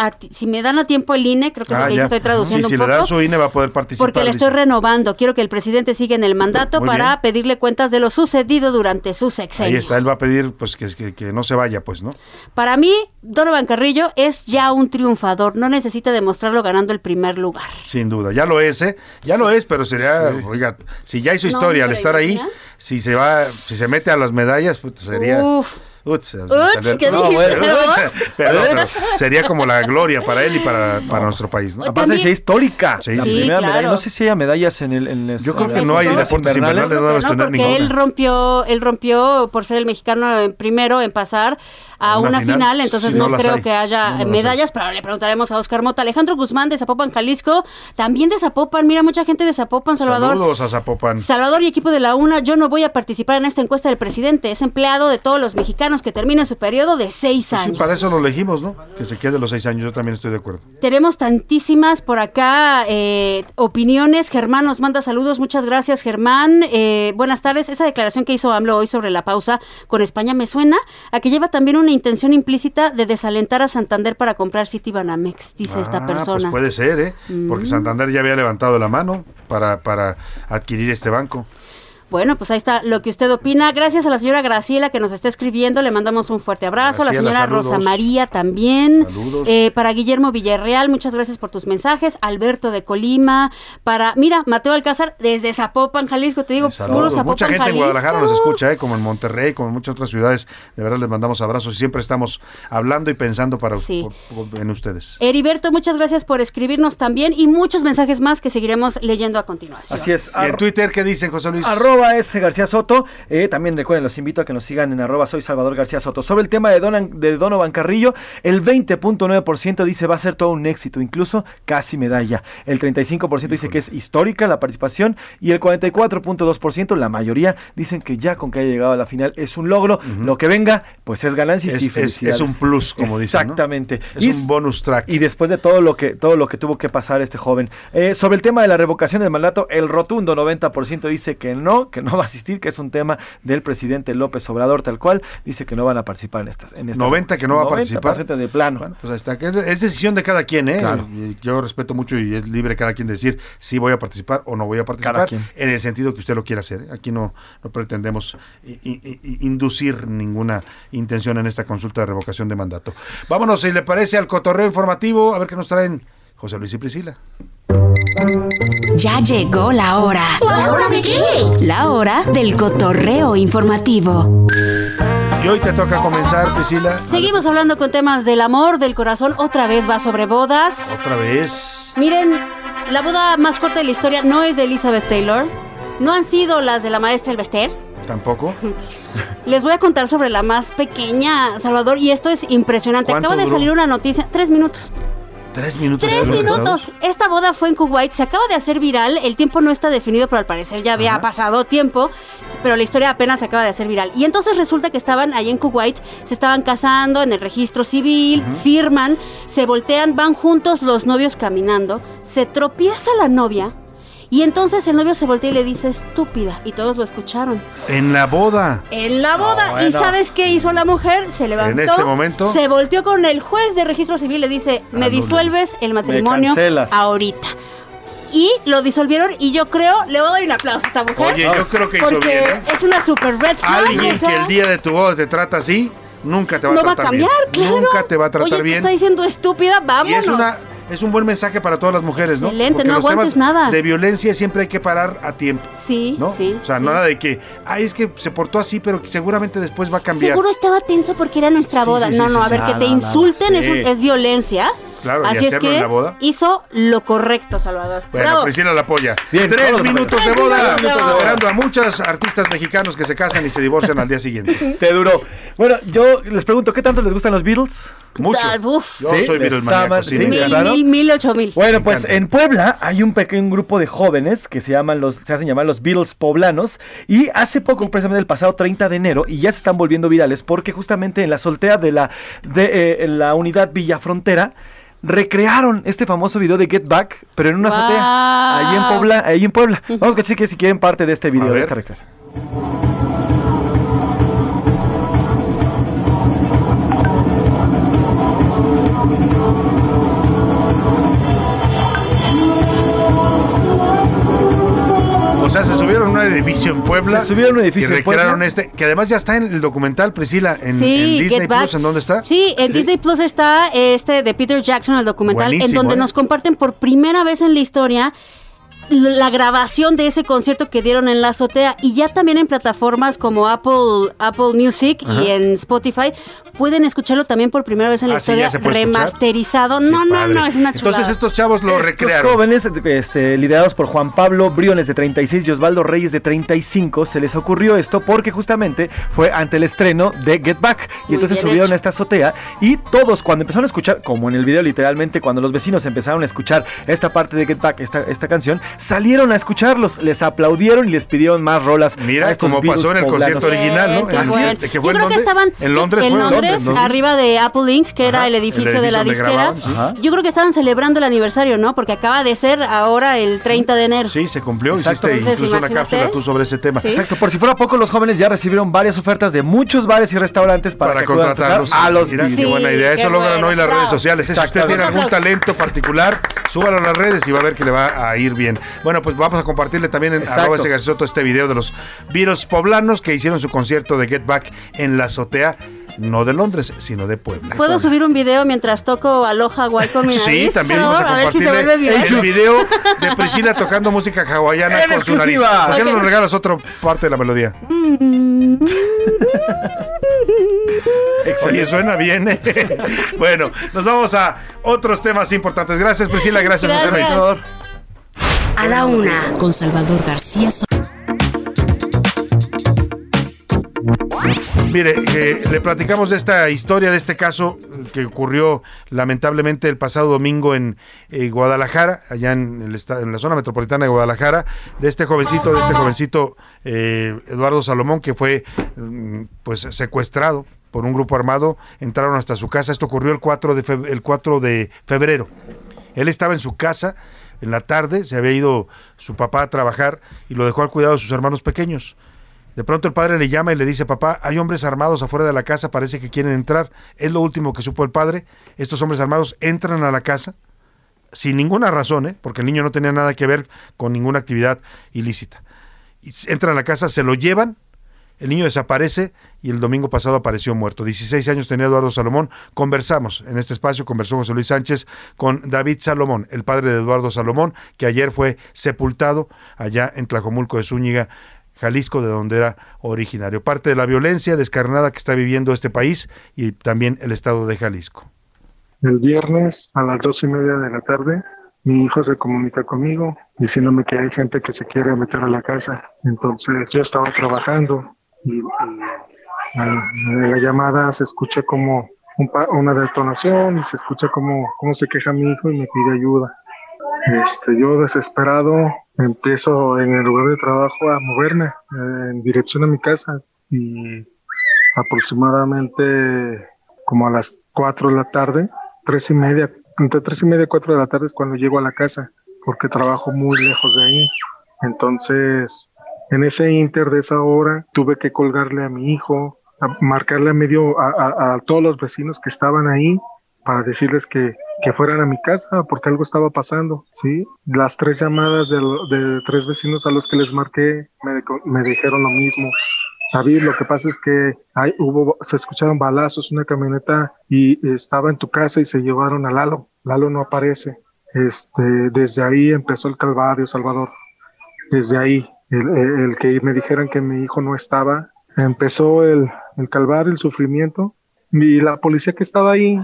a si me dan a tiempo el INE, creo que es lo Ah, que estoy traduciendo Sí, un si le poco. dan su INE va a poder participar. Porque le dice. estoy renovando. Quiero que el presidente siga en el mandato Muy para bien. pedirle cuentas de lo sucedido durante su Ahí sexenio. está, él va a pedir pues que, que, que no se vaya, pues, ¿no? Para mí, Donovan Carrillo es ya un triunfador. No necesita demostrarlo ganando el primer lugar. Sin duda. Ya lo es, ¿eh? Ya lo es, pero sería, oiga, si ya hizo No, historia al hombre, estar ahí, si se va, si se mete a las medallas, pues sería... Uf. Uts, Uts, sería- ¿qué No, dijiste, bueno, vos? pero, pero sería como la gloria para él y para, para nuestro país, ¿no? Aparte es histórica. Sí. La Sí, primera claro. medalla. No sé si haya medallas en el. En los- Yo creo en que no hay Olimpiadas deportes invernales, no debemos No, tener porque ninguna. él rompió, él rompió por ser el mexicano en primero en pasar a Una una, final. final, entonces Sí, no creo hay. que haya No, no las medallas, pero le preguntaremos a Oscar Mota. Alejandro Guzmán de Zapopan, Jalisco, también de Zapopan, mira, mucha gente de Zapopan, Salvador. Saludos a Zapopan. Salvador y equipo de la UNA, yo no voy a participar en esta encuesta del presidente, es empleado de todos los mexicanos. que termine su periodo de seis Pues sí, años. para eso lo elegimos, ¿no? Que se quede los seis años, yo también estoy de acuerdo. Tenemos tantísimas por acá eh, opiniones. Germán nos manda saludos. Muchas gracias, Germán. Eh, buenas tardes. Esa declaración que hizo AMLO hoy sobre la pausa con España me suena a que lleva también una intención implícita de desalentar a Santander para comprar Citibanamex, dice esta Ah, persona. Pues puede ser, ¿eh? Porque Mm. Santander ya había levantado la mano para, para adquirir este banco. Bueno, pues ahí está lo que usted opina. Gracias a la señora Graciela que nos está escribiendo. Le mandamos un fuerte abrazo. Graciela, la señora saludos. Rosa María también. Saludos. Eh, para Guillermo Villarreal, muchas gracias por tus mensajes. Alberto de Colima. Para, mira, Mateo Alcázar desde Zapopan, Jalisco. Te digo, puro Saludos. Zapopan, Mucha gente en Jalisco. Guadalajara nos escucha, ¿eh? como en Monterrey, como en muchas otras ciudades. De verdad les mandamos abrazos y siempre estamos hablando y pensando para, Sí. por- por- en ustedes. Heriberto, muchas gracias por escribirnos también y muchos mensajes más que seguiremos leyendo a continuación. Así es. ¿Y en Twitter qué dicen, José Luis? Arroba S. García Soto. Eh, también recuerden, los invito a que nos sigan en arroba soy Salvador García Soto. Sobre el tema de, Donan- de Donovan Carrillo, el 20.9% dice va a ser todo un éxito, incluso casi medalla. El 35% dice que es histórica la participación y el 44.2%, la mayoría, dicen que ya con que haya llegado a la final es un logro. Lo que venga, pues es ganancia y Es- sí, es- es un plus, como dicen, ¿no? Exactamente. Es Y un bonus track. y después de todo lo que todo lo que tuvo que pasar este joven. Eh, sobre el tema de la revocación del mandato, el rotundo 90% dice que no, que no va a asistir, que es un tema del presidente López Obrador tal cual, dice que no van a participar en estas en esta 90 que no va a participar. 90% de plano. Bueno, pues ahí está. que Es, decisión de cada quien, ¿eh? Claro. Yo respeto mucho y es libre cada quien decir si voy a participar o no voy a Cada participar quien. en el sentido que usted lo quiera hacer. ¿eh? Aquí no, no pretendemos inducir ninguna intención en esta consulta de revocación de mandato. Vámonos, si le parece, al cotorreo informativo, a ver qué nos traen José Luis y Priscila. Ya llegó la hora. ¿La hora de qué? La hora del cotorreo informativo. Y hoy te toca comenzar, Priscila. Seguimos hablando con temas del amor, del corazón. Otra vez va sobre bodas. Otra vez. Miren, la boda más corta de la historia no es de Elizabeth Taylor. No han sido las de la maestra Elvester. Tampoco. Les voy a contar sobre la más pequeña, Salvador, y esto es impresionante. ¿Cuánto Acaba de duró? salir una noticia. Tres minutos. Tres minutos. Tres ¿ya lo minutos. Esta boda fue en Kuwait. Se acaba de hacer viral. El tiempo no está definido, pero al parecer ya había pasado tiempo. Pero la historia apenas se acaba de hacer viral. Y entonces resulta que estaban ahí en Kuwait, se estaban casando en el registro civil, firman, se voltean, van juntos los novios caminando. Se tropieza la novia. Y entonces el novio se voltea y le dice estúpida. Y todos lo escucharon. En la boda. En la boda. bueno. ¿Y sabes qué hizo la mujer? Se levantó. este momento. Se volteó con el juez de registro civil y le dice: Me Anula. disuelves el matrimonio ahorita. Y lo disolvieron y yo creo, le voy a dar un aplauso a esta mujer. Oye, yo creo que hizo porque bien, ¿eh? es una super red flag. Alguien o sea, que el día de tu boda te trata así, nunca te va no a va a tratar cambiar, bien. claro. Nunca te va a tratar Oye, te bien. está diciendo estúpida, Y vámonos. es una es un buen mensaje para todas las mujeres, ¿no? Excelente, Porque no los aguantes temas nada. De violencia siempre hay que parar a tiempo. Sí, ¿no? sí. O sea, sí. nada de que, ay, es que se portó así, pero que seguramente después va a cambiar. Seguro estaba tenso porque era nuestra Sí, boda. sí, no, sí, no, sí, a ver, que te Nada, nada, insulten es, es violencia. Claro, y Así es hacerlo que en la boda. hizo lo correcto, Salvador. Bueno, Bravo. Priscila la apoya. Bien, Tres minutos de boda. Tres minutos de boda. Esperando a muchos artistas mexicanos que se casan y se divorcian al día siguiente. Te duró. Bueno, yo les pregunto, ¿qué tanto les gustan los Beatles? Mucho. Ah, uf. Yo Sí, soy les Beatles maníaco, sí, sí, claro. Mil, mil, ocho mil. Bueno, pues encanta. en Puebla hay un pequeño grupo de jóvenes que se llaman los, se hacen llamar los Beatles poblanos y hace poco, precisamente el pasado 30 de enero, y ya se están volviendo virales porque justamente en la soltea de la, de eh, en la unidad Villa Frontera recrearon este famoso video de Get Back, pero en una Wow. azotea, ahí en Puebla, ahí en Puebla. Vamos a que si quieren parte de este video, de esta recreación. Edificio en Puebla. Se subieron a un edificio y en Puebla. este, que además ya está en el documental, Priscila, en, sí, en Disney Get Back. Plus, ¿en dónde está? Sí, en Disney Plus está este de Peter Jackson, el documental, en donde ¿eh? nos comparten por primera vez en la historia la grabación de ese concierto que dieron en la azotea y ya también en plataformas como Apple Apple Music Ajá. y en Spotify pueden escucharlo también por primera vez en la Ah, historia escuchar. remasterizado. Qué No, no, padre. no, es una chulada. Entonces estos chavos lo Estos recrearon. jóvenes, este, liderados por Juan Pablo Briones de 36 y Osvaldo Reyes de 35, se les ocurrió esto porque justamente fue ante el estreno de Get Back. Y Muy entonces subieron hecho. a esta azotea y todos cuando empezaron a escuchar, como en el video literalmente, cuando los vecinos empezaron a escuchar esta parte de Get Back, esta, esta canción, salieron a escucharlos, les aplaudieron y les pidieron más rolas. Mira, como pasó en el concierto original, ¿no? Así Yo creo que estaban en Londres, en Londres, arriba de Apple Inc., que era el edificio, de la disquera. Yo creo que estaban celebrando el aniversario, ¿no? Porque acaba de ser ahora el 30 de enero. Sí, se cumplió. Hiciste incluso una cápsula tú sobre ese tema. Exacto. Por si fuera poco, los jóvenes ya recibieron varias ofertas de muchos bares y restaurantes para, contratarlos a los Mira, qué buena idea. Eso logran hoy las redes sociales. Si usted tiene algún talento particular, súbalo a las redes y va a ver que le va a ir bien. Bueno, pues vamos a compartirle también en arroba ese este video de los virus poblanos que hicieron su concierto de Get Back en la azotea no de Londres, sino de Puebla. ¿Puedo subir un video mientras toco Aloha Guay con mi nariz? Sí, también vamos a, a ver si se vuelve viral. el video de Priscila tocando música hawaiana con su nariz. ¿Por qué no nos regalas otra parte de la melodía? Oye, suena bien. ¿eh? bueno, nos vamos a otros temas importantes. Gracias, Priscila. Gracias, Gracias. José A la una, con Salvador García. Mire, eh, le platicamos de esta historia, de este caso que ocurrió lamentablemente el pasado domingo en eh, Guadalajara, allá en, el en, la zona metropolitana de Guadalajara, de este jovencito, de este jovencito eh, Eduardo Salomón, que fue mm, pues secuestrado por un grupo armado, entraron hasta su casa. Esto ocurrió el 4 de, el 4 de febrero. Él estaba en su casa en la tarde, se había ido su papá a trabajar y lo dejó al cuidado de sus hermanos pequeños. De pronto el padre le llama y le dice, papá, hay hombres armados afuera de la casa, parece que quieren entrar. Es lo último que supo el padre. Estos hombres armados entran a la casa sin ninguna razón, ¿eh? porque el niño no tenía nada que ver con ninguna actividad ilícita. Entran a la casa, se lo llevan, el niño desaparece y el domingo pasado apareció muerto. 16 años tenía Eduardo Salomón. Conversamos en este espacio, conversó José Luis Sánchez con David Salomón, el padre de Eduardo Salomón, que ayer fue sepultado allá en Tlajomulco de Zúñiga, Jalisco, de donde era originario. Parte de la violencia descarnada que está viviendo este país y también el estado de Jalisco. El viernes a las dos y media de la tarde, mi hijo se comunica conmigo diciéndome que hay gente que se quiere meter a la casa. Entonces yo estaba trabajando y, en la llamada se escucha como una detonación y se escucha como, como se queja mi hijo y me pide ayuda. Este, yo desesperado empiezo en el lugar de trabajo a moverme eh, en dirección a mi casa y aproximadamente como a las 4 de la tarde, tres y media, entre tres y media y 4 de la tarde es cuando llego a la casa porque trabajo muy lejos de ahí. Entonces, en ese inter de esa hora tuve que colgarle a mi hijo, a marcarle a medio a, a todos los vecinos que estaban ahí para decirles que, que, fueran a mi casa porque algo estaba pasando, ¿sí? Las tres llamadas de, tres vecinos a los que les marqué me, me, dijeron lo mismo. David, lo que pasa es que hay, hubo, se escucharon balazos, una camioneta y estaba en tu casa y se llevaron a Lalo. Lalo no aparece. Este, desde ahí empezó el calvario, Salvador. Desde ahí, el, el que me dijeran que mi hijo no estaba, empezó el, el calvario, el sufrimiento. Y la policía que estaba ahí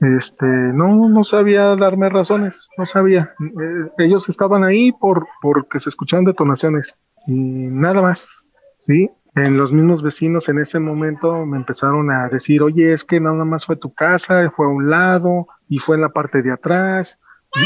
este, no, no sabía darme razones, no sabía. Eh, ellos estaban ahí por, porque se escuchaban detonaciones y nada más, ¿sí? En los mismos vecinos en ese momento me empezaron a decir, oye, es que nada más fue tu casa, fue a un lado y fue en la parte de atrás.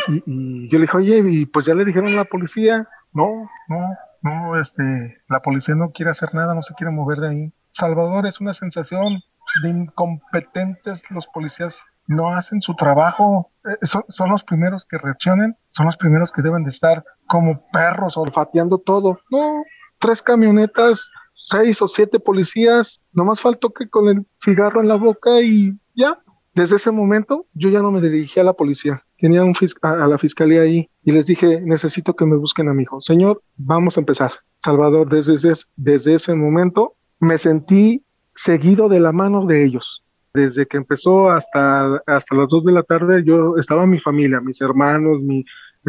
Y, y yo le dije, oye, y pues ya le dijeron a la policía, no, no, no, este, la policía no quiere hacer nada, no se quiere mover de ahí. Salvador es una sensación de incompetentes los policías no hacen su trabajo, eh, son, los primeros que reaccionen, son los primeros que deben de estar como perros olfateando todo. No, tres camionetas, seis o siete policías, nomás faltó que con el cigarro en la boca y ya. Desde ese momento yo ya no me dirigí a la policía, tenía un a, la fiscalía ahí y les dije, necesito que me busquen a mi hijo. Señor, vamos a empezar. Salvador, desde ese, desde ese momento me sentí seguido de la mano de ellos desde que empezó hasta, hasta las 2 de la tarde, yo estaba mi familia, mis hermanos, mi,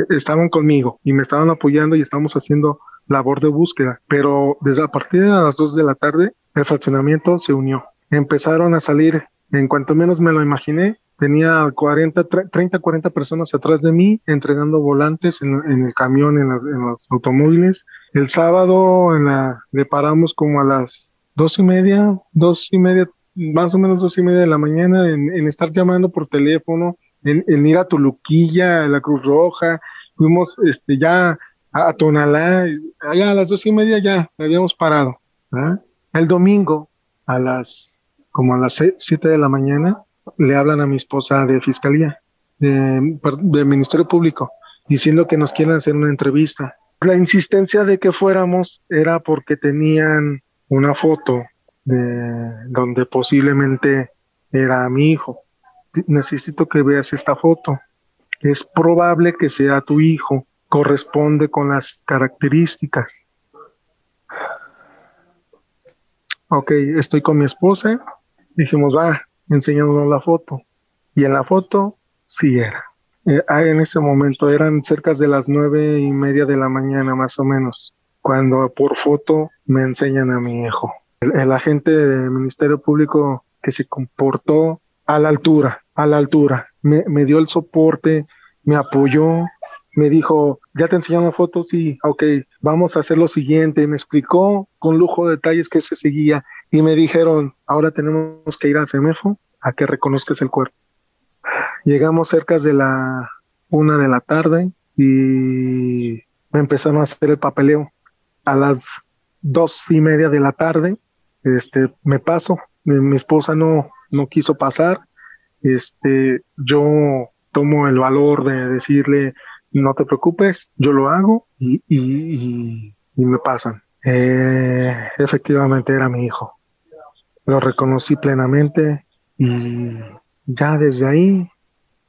estaban conmigo y me estaban apoyando y estamos haciendo labor de búsqueda. Pero desde a partir de las 2 de la tarde, el fraccionamiento se unió. Empezaron a salir, en cuanto menos me lo imaginé, tenía 40, 30, 40 personas atrás de mí entregando volantes en, el camión, en, los automóviles. El sábado en la, le paramos como a las dos y media, dos y media, más o menos dos y media de la mañana en, estar llamando por teléfono, en, ir a Toluquilla, a la Cruz Roja, fuimos este, ya a Tonalá, allá a las dos y media ya habíamos parado. El domingo, a las como a las siete de la mañana, le hablan a mi esposa de fiscalía, de, de Ministerio Público, diciendo que nos quieren hacer una entrevista. La insistencia de que fuéramos era porque tenían una foto de donde posiblemente era mi hijo. Necesito que veas esta foto. Es probable que sea tu hijo corresponde con las características. Ok, estoy con mi esposa. Dijimos, va, enseñándonos la foto. Y en la foto, sí era. Eh, en ese momento eran cerca de las nueve y media de la mañana, más o menos, cuando por foto me enseñan a mi hijo. El, agente del Ministerio Público que se comportó a la altura, a la altura, me, me dio el soporte, me apoyó, me dijo, ¿ya te enseñaron la foto? Sí, ok, vamos a hacer lo siguiente. Me explicó con lujo de detalles que se seguía y me dijeron, ahora tenemos que ir a CEMEFO a que reconozcas el cuerpo. Llegamos cerca de la una de la tarde y me empezaron a hacer el papeleo. A las dos y media de la tarde, este, me paso. Mi, esposa no, no quiso pasar. Este, yo tomo el valor de decirle, no te preocupes, yo lo hago y, y, me pasan. Eh, efectivamente era mi hijo. Lo reconocí plenamente y ya desde ahí,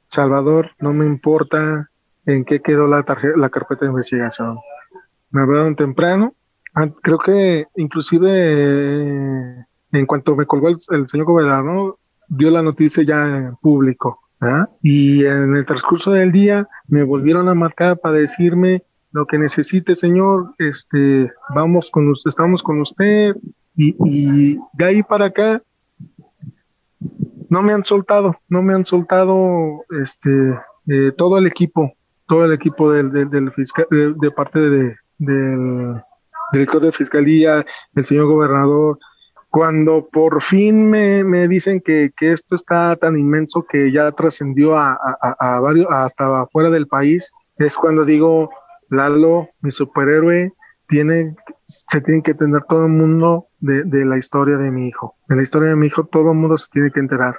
Salvador, no me importa en qué quedó la, la carpeta de investigación. Me hablaron temprano. Ah, creo que inclusive en cuanto me colgó el, señor gobernador, dio la noticia ya en público. ¿ah? Y en el transcurso del día me volvieron a marcar para decirme lo que necesite, señor, este, vamos con usted, estamos con usted, y, de ahí para acá no me han soltado, no me han soltado este eh, todo el equipo, todo el equipo del, del, fiscal, de, parte de, del director de fiscalía, el señor gobernador, cuando por fin me, me dicen que, que, esto está tan inmenso que ya trascendió a, a, varios, hasta afuera del país, es cuando digo, Lalo, mi superhéroe, tiene, se tiene que tener todo el mundo de, de, la historia de mi hijo. De la historia de mi hijo todo el mundo se tiene que enterar.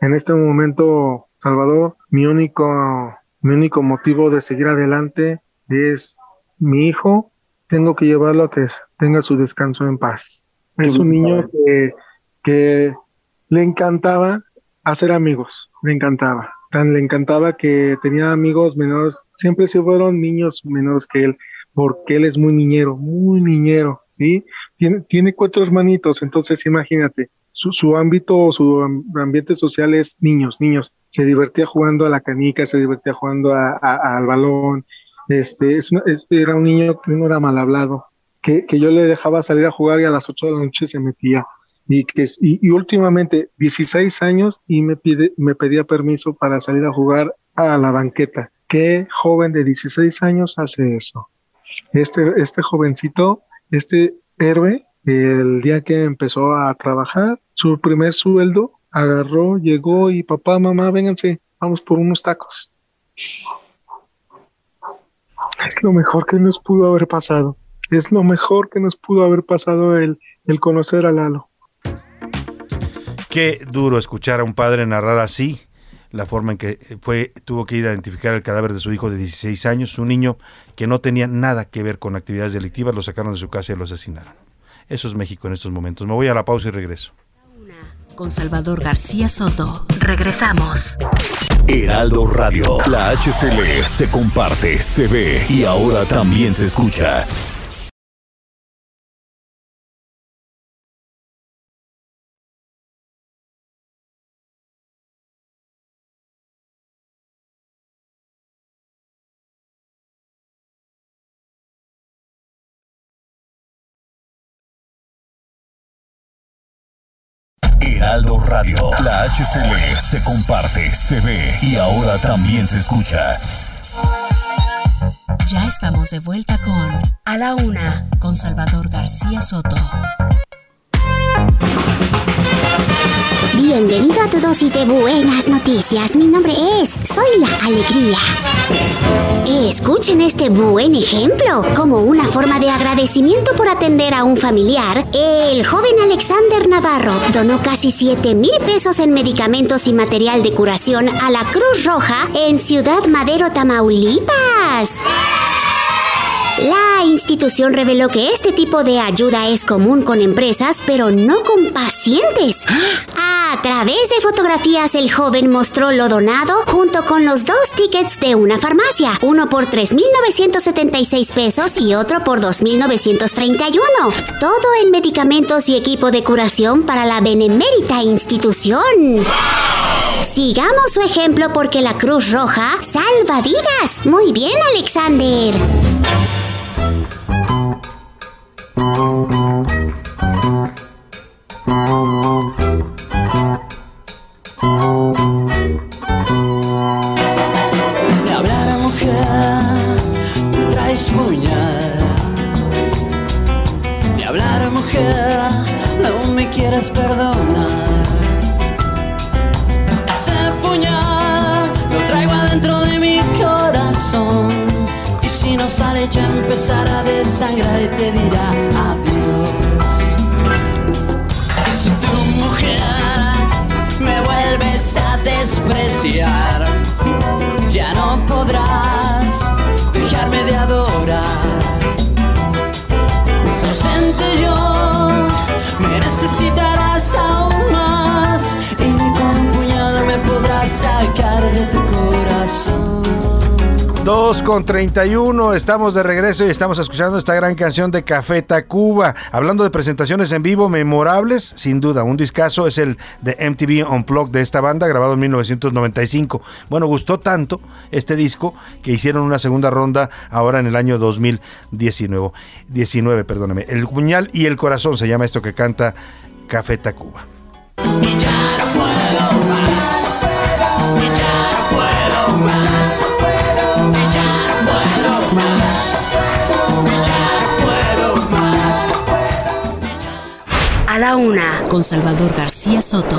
En este momento, Salvador, mi único, mi único motivo de seguir adelante es mi hijo, tengo que llevarlo a que tenga su descanso en paz. Es un niño que, que le encantaba hacer amigos, le encantaba. Tan le encantaba que tenía amigos menores, siempre se fueron niños menores que él, porque él es muy niñero, muy niñero, ¿sí? Tiene, tiene cuatro hermanitos, entonces imagínate, su, su ámbito, su ambiente social es niños, niños. Se divertía jugando a la canica, se divertía jugando a, al balón. Este, es, era un niño que no era mal hablado, que, que, yo le dejaba salir a jugar y a las 8 de la noche se metía. Y, que, y, y últimamente, 16 años y me, pide, me pedía permiso para salir a jugar a la banqueta. ¿Qué joven de 16 años hace eso? Este, este jovencito, este héroe, el día que empezó a trabajar, su primer sueldo, agarró, llegó y papá, mamá, vénganse, vamos por unos tacos. Es lo mejor que nos pudo haber pasado es lo mejor que nos pudo haber pasado el, el conocer a Lalo. Qué duro escuchar a un padre narrar así la forma en que fue tuvo que ir a identificar el cadáver de su hijo de 16 años, un niño que no tenía nada que ver con actividades delictivas, lo sacaron de su casa y lo asesinaron. Eso es México en estos momentos. Me voy a la pausa y regreso. Con Salvador García Soto. Regresamos. Heraldo Radio. La HCL se comparte, se ve y ahora también se escucha. Radio. La HCL se comparte, se ve y ahora también se escucha. Ya estamos de vuelta con A la Una, con Salvador García Soto. Bienvenido a tu dosis de buenas noticias. Mi nombre es Soy la Alegría. Escuchen este buen ejemplo. Como una forma de agradecimiento por atender a un familiar, el joven Alexander Navarro donó casi 7 mil pesos en medicamentos y material de curación a la Cruz Roja en Ciudad Madero, Tamaulipas. La institución reveló que este tipo de ayuda es común con empresas, pero no con pacientes. A través de fotografías, el joven mostró lo donado junto con los dos tickets de una farmacia, uno por 3.976 pesos y otro por 2.931. Todo en medicamentos y equipo de curación para la benemérita institución. Sigamos su ejemplo porque la Cruz Roja salva vidas. Muy bien, Alexander. Sale, ya empezará a desangrar y te dirá adiós. Si tu mujer me vuelves a despreciar, ya no podrás dejarme de adorar. Pues ausente yo, me necesitarás aún más y ni con puñal me podrás sacar de tu corazón. 2 con 31, estamos de regreso y estamos escuchando esta gran canción de Café Tacuba. Hablando de presentaciones en vivo memorables, sin duda, un discazo es el de MTV Unplugged de esta banda, grabado en 1995. Bueno, gustó tanto este disco que hicieron una segunda ronda ahora en el año 2019. 19, perdóname. El puñal y el corazón se llama esto que canta Café Tacuba. Con Salvador García Soto.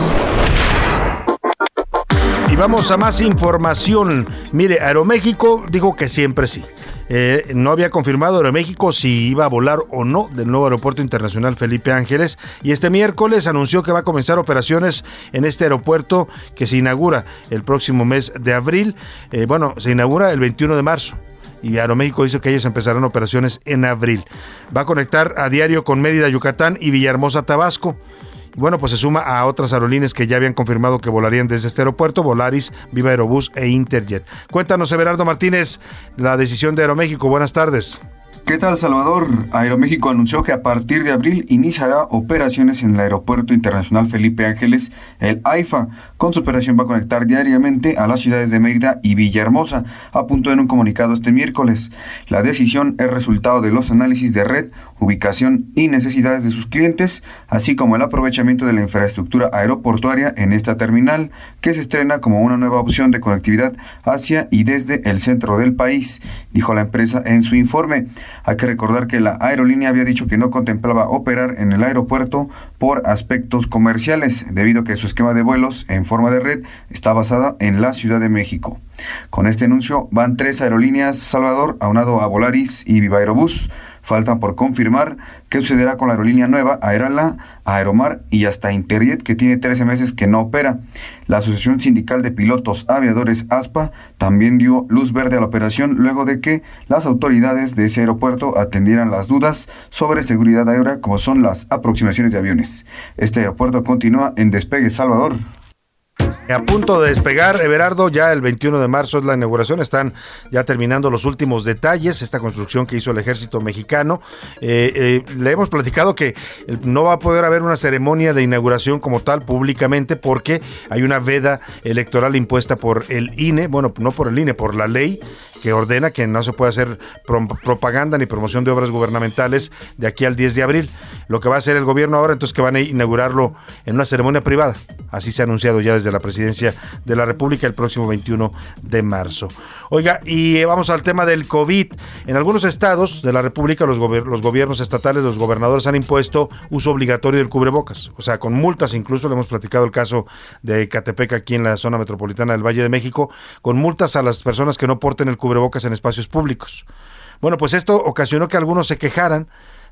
Y vamos a más información. Mire, Aeroméxico dijo que siempre sí. Eh, no había confirmado Aeroméxico si iba a volar o no del nuevo aeropuerto internacional Felipe Ángeles y este miércoles anunció que va a comenzar operaciones en este aeropuerto que se inaugura el próximo mes de abril. Eh, bueno, se inaugura el 21 de marzo y Aeroméxico dice que ellos empezarán operaciones en abril. Va a conectar a diario con Mérida, Yucatán y Villahermosa, Tabasco. Bueno, pues se suma a otras aerolíneas que ya habían confirmado que volarían desde este aeropuerto, Volaris, Viva Aerobús e Interjet. Cuéntanos, Everardo Martínez, la decisión de Aeroméxico. Buenas tardes. ¿Qué tal, Salvador? Aeroméxico anunció que a partir de abril iniciará operaciones en el Aeropuerto Internacional Felipe Ángeles, el AIFA. Con su operación va a conectar diariamente a las ciudades de Mérida y Villahermosa, apuntó en un comunicado este miércoles. La decisión es resultado de los análisis de red, ubicación y necesidades de sus clientes, así como el aprovechamiento de la infraestructura aeroportuaria en esta terminal, que se estrena como una nueva opción de conectividad hacia y desde el centro del país, dijo la empresa en su informe. Hay que recordar que la aerolínea había dicho que no contemplaba operar en el aeropuerto por aspectos comerciales, debido a que su esquema de vuelos en forma de red está basada en la Ciudad de México. Con este anuncio van tres aerolíneas Salvador, aunado a Volaris y Viva Aerobús. Faltan por confirmar qué sucederá con la aerolínea nueva Aerala, Aeromar y hasta Interjet que tiene 13 meses que no opera. La Asociación Sindical de Pilotos Aviadores ASPA también dio luz verde a la operación luego de que las autoridades de ese aeropuerto atendieran las dudas sobre seguridad aérea como son las aproximaciones de aviones. Este aeropuerto continúa en despegue Salvador. A punto de despegar, Everardo, ya el 21 de marzo es la inauguración, están ya terminando los últimos detalles, esta construcción que hizo el ejército mexicano. Eh, eh, le hemos platicado que no va a poder haber una ceremonia de inauguración como tal públicamente porque hay una veda electoral impuesta por el INE, bueno, no por el INE, por la ley que ordena que no se puede hacer pro propaganda ni promoción de obras gubernamentales de aquí al 10 de abril. Lo que va a hacer el gobierno ahora, entonces que van a inaugurarlo en una ceremonia privada. Así se ha anunciado ya desde la presidencia de la República el próximo 21 de marzo. Oiga, y eh, vamos al tema del COVID. En algunos estados de la República, los, los gobiernos estatales, los gobernadores han impuesto uso obligatorio del cubrebocas, o sea, con multas incluso, le hemos platicado el caso de Catepec aquí en la zona metropolitana del Valle de México, con multas a las personas que no porten el cubrebocas en espacios públicos. Bueno, pues esto ocasionó que algunos se quejaran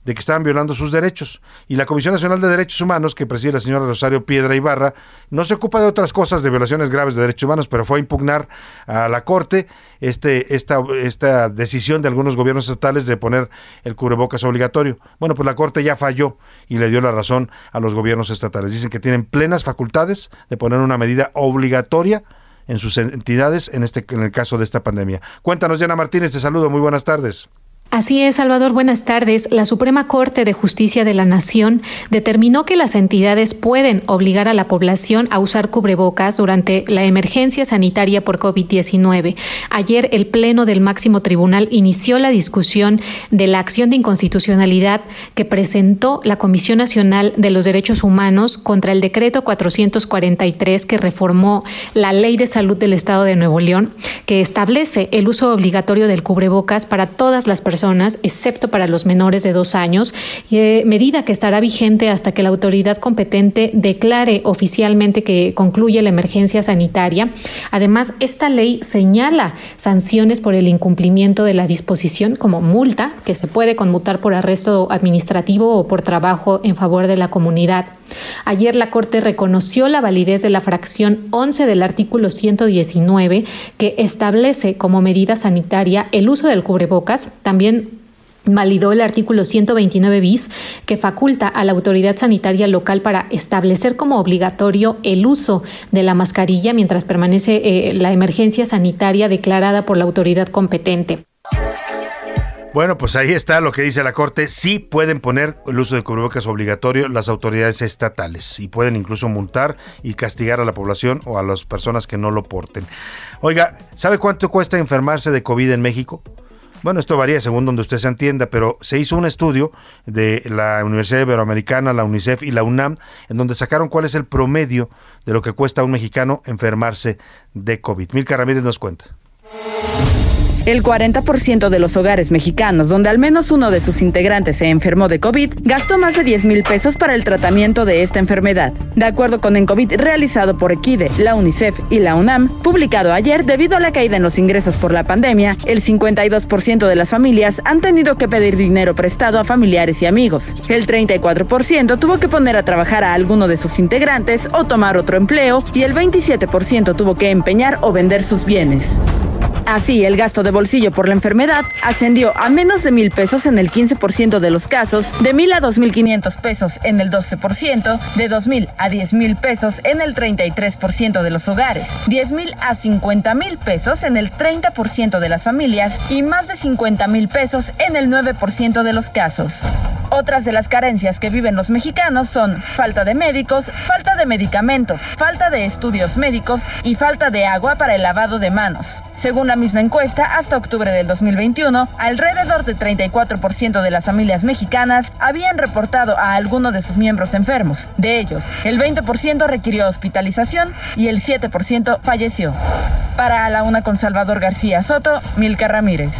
de que estaban violando sus derechos. Y la Comisión Nacional de Derechos Humanos, que preside la señora Rosario Piedra Ibarra, no se ocupa de otras cosas de violaciones graves de derechos humanos, pero fue a impugnar a la Corte este, esta, esta decisión de algunos gobiernos estatales de poner el cubrebocas obligatorio. Bueno, pues la Corte ya falló y le dio la razón a los gobiernos estatales. Dicen que tienen plenas facultades de poner una medida obligatoria en sus entidades en este en el caso de esta pandemia. Cuéntanos, Diana Martínez, te saludo, muy buenas tardes. Así es, Salvador, buenas tardes. La Suprema Corte de Justicia de la Nación determinó que las entidades pueden obligar a la población a usar cubrebocas durante la emergencia sanitaria por COVID-19. Ayer el Pleno del Máximo Tribunal inició la discusión de la acción de inconstitucionalidad que presentó la Comisión Nacional de los Derechos Humanos contra el decreto 443 que reformó la Ley de Salud del Estado de Nuevo León, que establece el uso obligatorio del cubrebocas para todas las personas excepto para los menores de dos años, eh, medida que estará vigente hasta que la autoridad competente declare oficialmente que concluye la emergencia sanitaria. Además, esta ley señala sanciones por el incumplimiento de la disposición como multa, que se puede conmutar por arresto administrativo o por trabajo en favor de la comunidad. Ayer la Corte reconoció la validez de la fracción 11 del artículo 119 que establece como medida sanitaria el uso del cubrebocas, también validó el artículo 129 bis que faculta a la autoridad sanitaria local para establecer como obligatorio el uso de la mascarilla mientras permanece eh, la emergencia sanitaria declarada por la autoridad competente. Bueno, pues ahí está lo que dice la Corte. Sí pueden poner el uso de cubrebocas obligatorio las autoridades estatales y pueden incluso multar y castigar a la población o a las personas que no lo porten. Oiga, ¿sabe cuánto cuesta enfermarse de COVID en México? Bueno, esto varía según donde usted se entienda, pero se hizo un estudio de la Universidad Iberoamericana, la UNICEF y la UNAM, en donde sacaron cuál es el promedio de lo que cuesta a un mexicano enfermarse de COVID. Milka Ramírez nos cuenta. El 40% de los hogares mexicanos donde al menos uno de sus integrantes se enfermó de COVID gastó más de 10 mil pesos para el tratamiento de esta enfermedad. De acuerdo con Encovid realizado por Equide, la UNICEF y la UNAM, publicado ayer debido a la caída en los ingresos por la pandemia, el 52% de las familias han tenido que pedir dinero prestado a familiares y amigos. El 34% tuvo que poner a trabajar a alguno de sus integrantes o tomar otro empleo y el 27% tuvo que empeñar o vender sus bienes. Así, el gasto de bolsillo por la enfermedad ascendió a menos de mil pesos en el 15% de los casos, de mil a dos mil quinientos pesos en el 12%, de dos mil a diez mil pesos en el 33% de los hogares, diez mil a cincuenta mil pesos en el 30% de las familias y más de 50 mil pesos en el 9% de los casos. Otras de las carencias que viven los mexicanos son falta de médicos, falta de medicamentos, falta de estudios médicos y falta de agua para el lavado de manos. Según la misma encuesta, hasta octubre del 2021, alrededor del 34% de las familias mexicanas habían reportado a alguno de sus miembros enfermos. De ellos, el 20% requirió hospitalización y el 7% falleció. Para la una con Salvador García Soto, Milka Ramírez.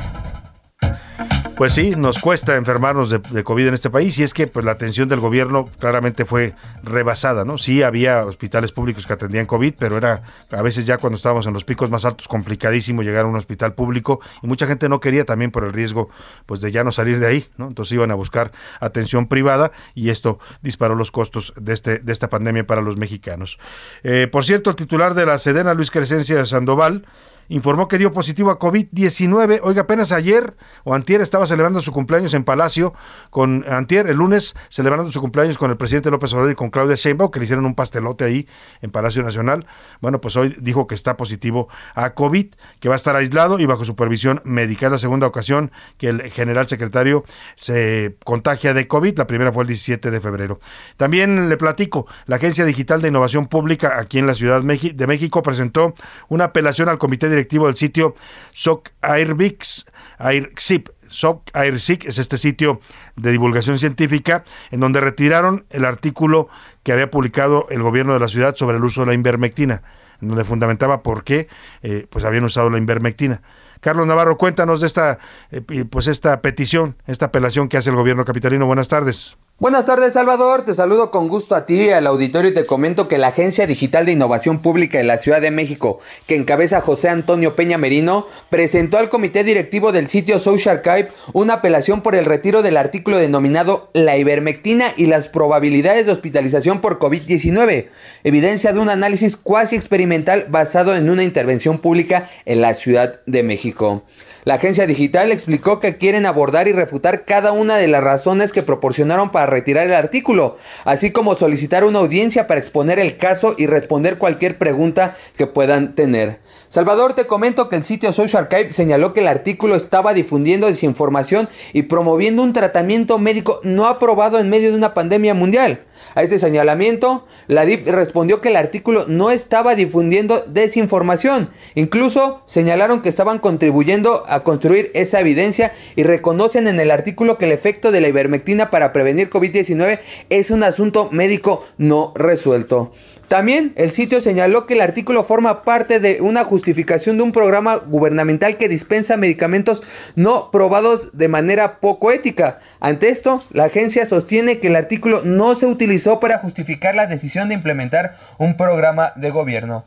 Pues sí, nos cuesta enfermarnos de, COVID en este país y es que pues la atención del gobierno claramente fue rebasada, ¿no? Sí había hospitales públicos que atendían COVID, pero era a veces ya cuando estábamos en los picos más altos complicadísimo llegar a un hospital público y mucha gente no quería también por el riesgo pues de ya no salir de ahí, ¿no? Entonces iban a buscar atención privada y esto disparó los costos de este de esta pandemia para los mexicanos. Eh, por cierto, el titular de la Sedena, Luis Crescencia Sandoval, informó que dio positivo a COVID-19. Oiga, apenas ayer o antier estaba celebrando su cumpleaños en Palacio con antier, el lunes, celebrando su cumpleaños con el presidente López Obrador y con Claudia Sheinbaum, que le hicieron un pastelote ahí en Palacio Nacional. Bueno, pues hoy dijo que está positivo a COVID, que va a estar aislado y bajo supervisión médica. Es la segunda ocasión que el general secretario se contagia de COVID. La primera fue el 17 de febrero. También le platico, la Agencia Digital de Innovación Pública aquí en la Ciudad de México presentó una apelación al Comité de directivo del sitio SOC Airbix, Airxip SOC AirSIC es este sitio de divulgación científica en donde retiraron el artículo que había publicado el gobierno de la ciudad sobre el uso de la invermectina, en donde fundamentaba por qué eh, pues habían usado la invermectina. Carlos Navarro, cuéntanos de esta, eh, pues esta petición, esta apelación que hace el gobierno capitalino. Buenas tardes. Buenas tardes, Salvador. Te saludo con gusto a ti y al auditorio y te comento que la Agencia Digital de Innovación Pública de la Ciudad de México, que encabeza José Antonio Peña Merino, presentó al comité directivo del sitio Social Archive una apelación por el retiro del artículo denominado La ivermectina y las probabilidades de hospitalización por COVID-19, evidencia de un análisis cuasi experimental basado en una intervención pública en la Ciudad de México. La agencia digital explicó que quieren abordar y refutar cada una de las razones que proporcionaron para retirar el artículo, así como solicitar una audiencia para exponer el caso y responder cualquier pregunta que puedan tener. Salvador, te comento que el sitio Social Archive señaló que el artículo estaba difundiendo desinformación y promoviendo un tratamiento médico no aprobado en medio de una pandemia mundial. A este señalamiento, la DIP respondió que el artículo no estaba difundiendo desinformación. Incluso señalaron que estaban contribuyendo a construir esa evidencia y reconocen en el artículo que el efecto de la ivermectina para prevenir COVID-19 es un asunto médico no resuelto. También el sitio señaló que el artículo forma parte de una justificación de un programa gubernamental que dispensa medicamentos no probados de manera poco ética. Ante esto, la agencia sostiene que el artículo no se utilizó para justificar la decisión de implementar un programa de gobierno.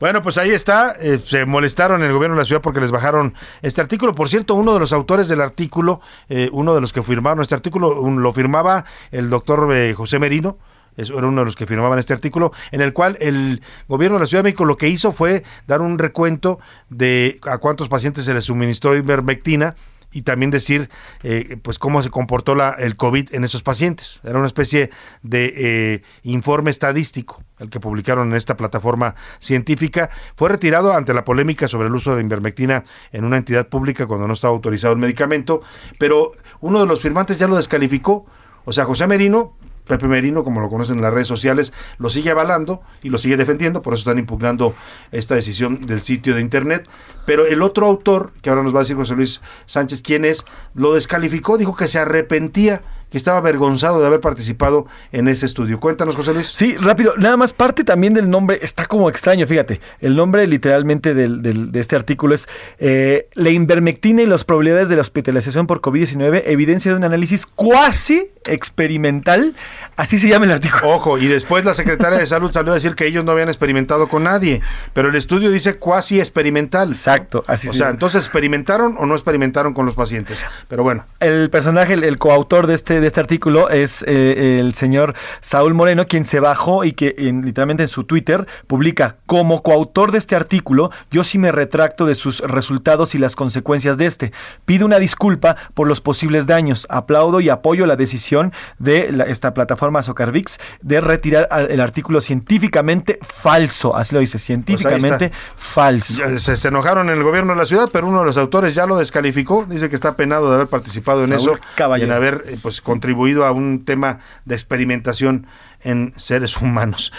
Bueno, pues ahí está. Eh, se molestaron en el gobierno de la ciudad porque les bajaron este artículo. Por cierto, uno de los autores del artículo, eh, uno de los que firmaron este artículo, un- lo firmaba el doctor eh, José Merino. Eso era uno de los que firmaban este artículo, en el cual el gobierno de la Ciudad de México lo que hizo fue dar un recuento de a cuántos pacientes se les suministró ivermectina y también decir eh, pues cómo se comportó la, el COVID en esos pacientes. Era una especie de eh, informe estadístico el que publicaron en esta plataforma científica. Fue retirado ante la polémica sobre el uso de invermectina en una entidad pública cuando no estaba autorizado el medicamento, pero uno de los firmantes ya lo descalificó. O sea, José Merino Pepe Merino, como lo conocen en las redes sociales, lo sigue avalando y lo sigue defendiendo, por eso están impugnando esta decisión del sitio de internet. Pero el otro autor, que ahora nos va a decir José Luis Sánchez quién es, lo descalificó, dijo que se arrepentía, que estaba avergonzado de haber participado en ese estudio. Cuéntanos, José Luis. Sí, rápido. Nada más parte también del nombre, está como extraño, fíjate. El nombre literalmente del, del- de este artículo es eh, La invermectina y las probabilidades de la hospitalización por COVID-19, evidencia de un análisis cuasi experimental. Así se llama el artículo. Ojo, y después la secretaria de Salud salió a decir que ellos no habían experimentado con nadie, pero el estudio dice cuasi experimental. Exacto, así O se sea, entonces experimentaron o no experimentaron con los pacientes. Pero bueno, El personaje, el, el coautor de este, de este artículo es eh, el señor Saúl Moreno, quien se bajó y que en- literalmente en su Twitter publica, como coautor de este artículo, yo sí me retracto de sus resultados y las consecuencias de este. Pido una disculpa por los posibles daños. Aplaudo y apoyo la decisión de la- esta plataforma Socarvix de retirar el artículo científicamente falso. Así lo dice, Pues científicamente está. falso. Se, se enojaron en el gobierno de la ciudad, pero uno de los autores ya lo descalificó. Dice que está penado de haber participado en Saúl eso Caballero. y en haber eh, pues contribuido a un tema de experimentación en seres humanos.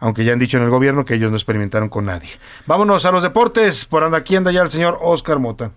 Aunque ya han dicho en el gobierno que ellos no experimentaron con nadie. Vámonos a los deportes. Por anda- aquí anda ya el señor Oscar Mota.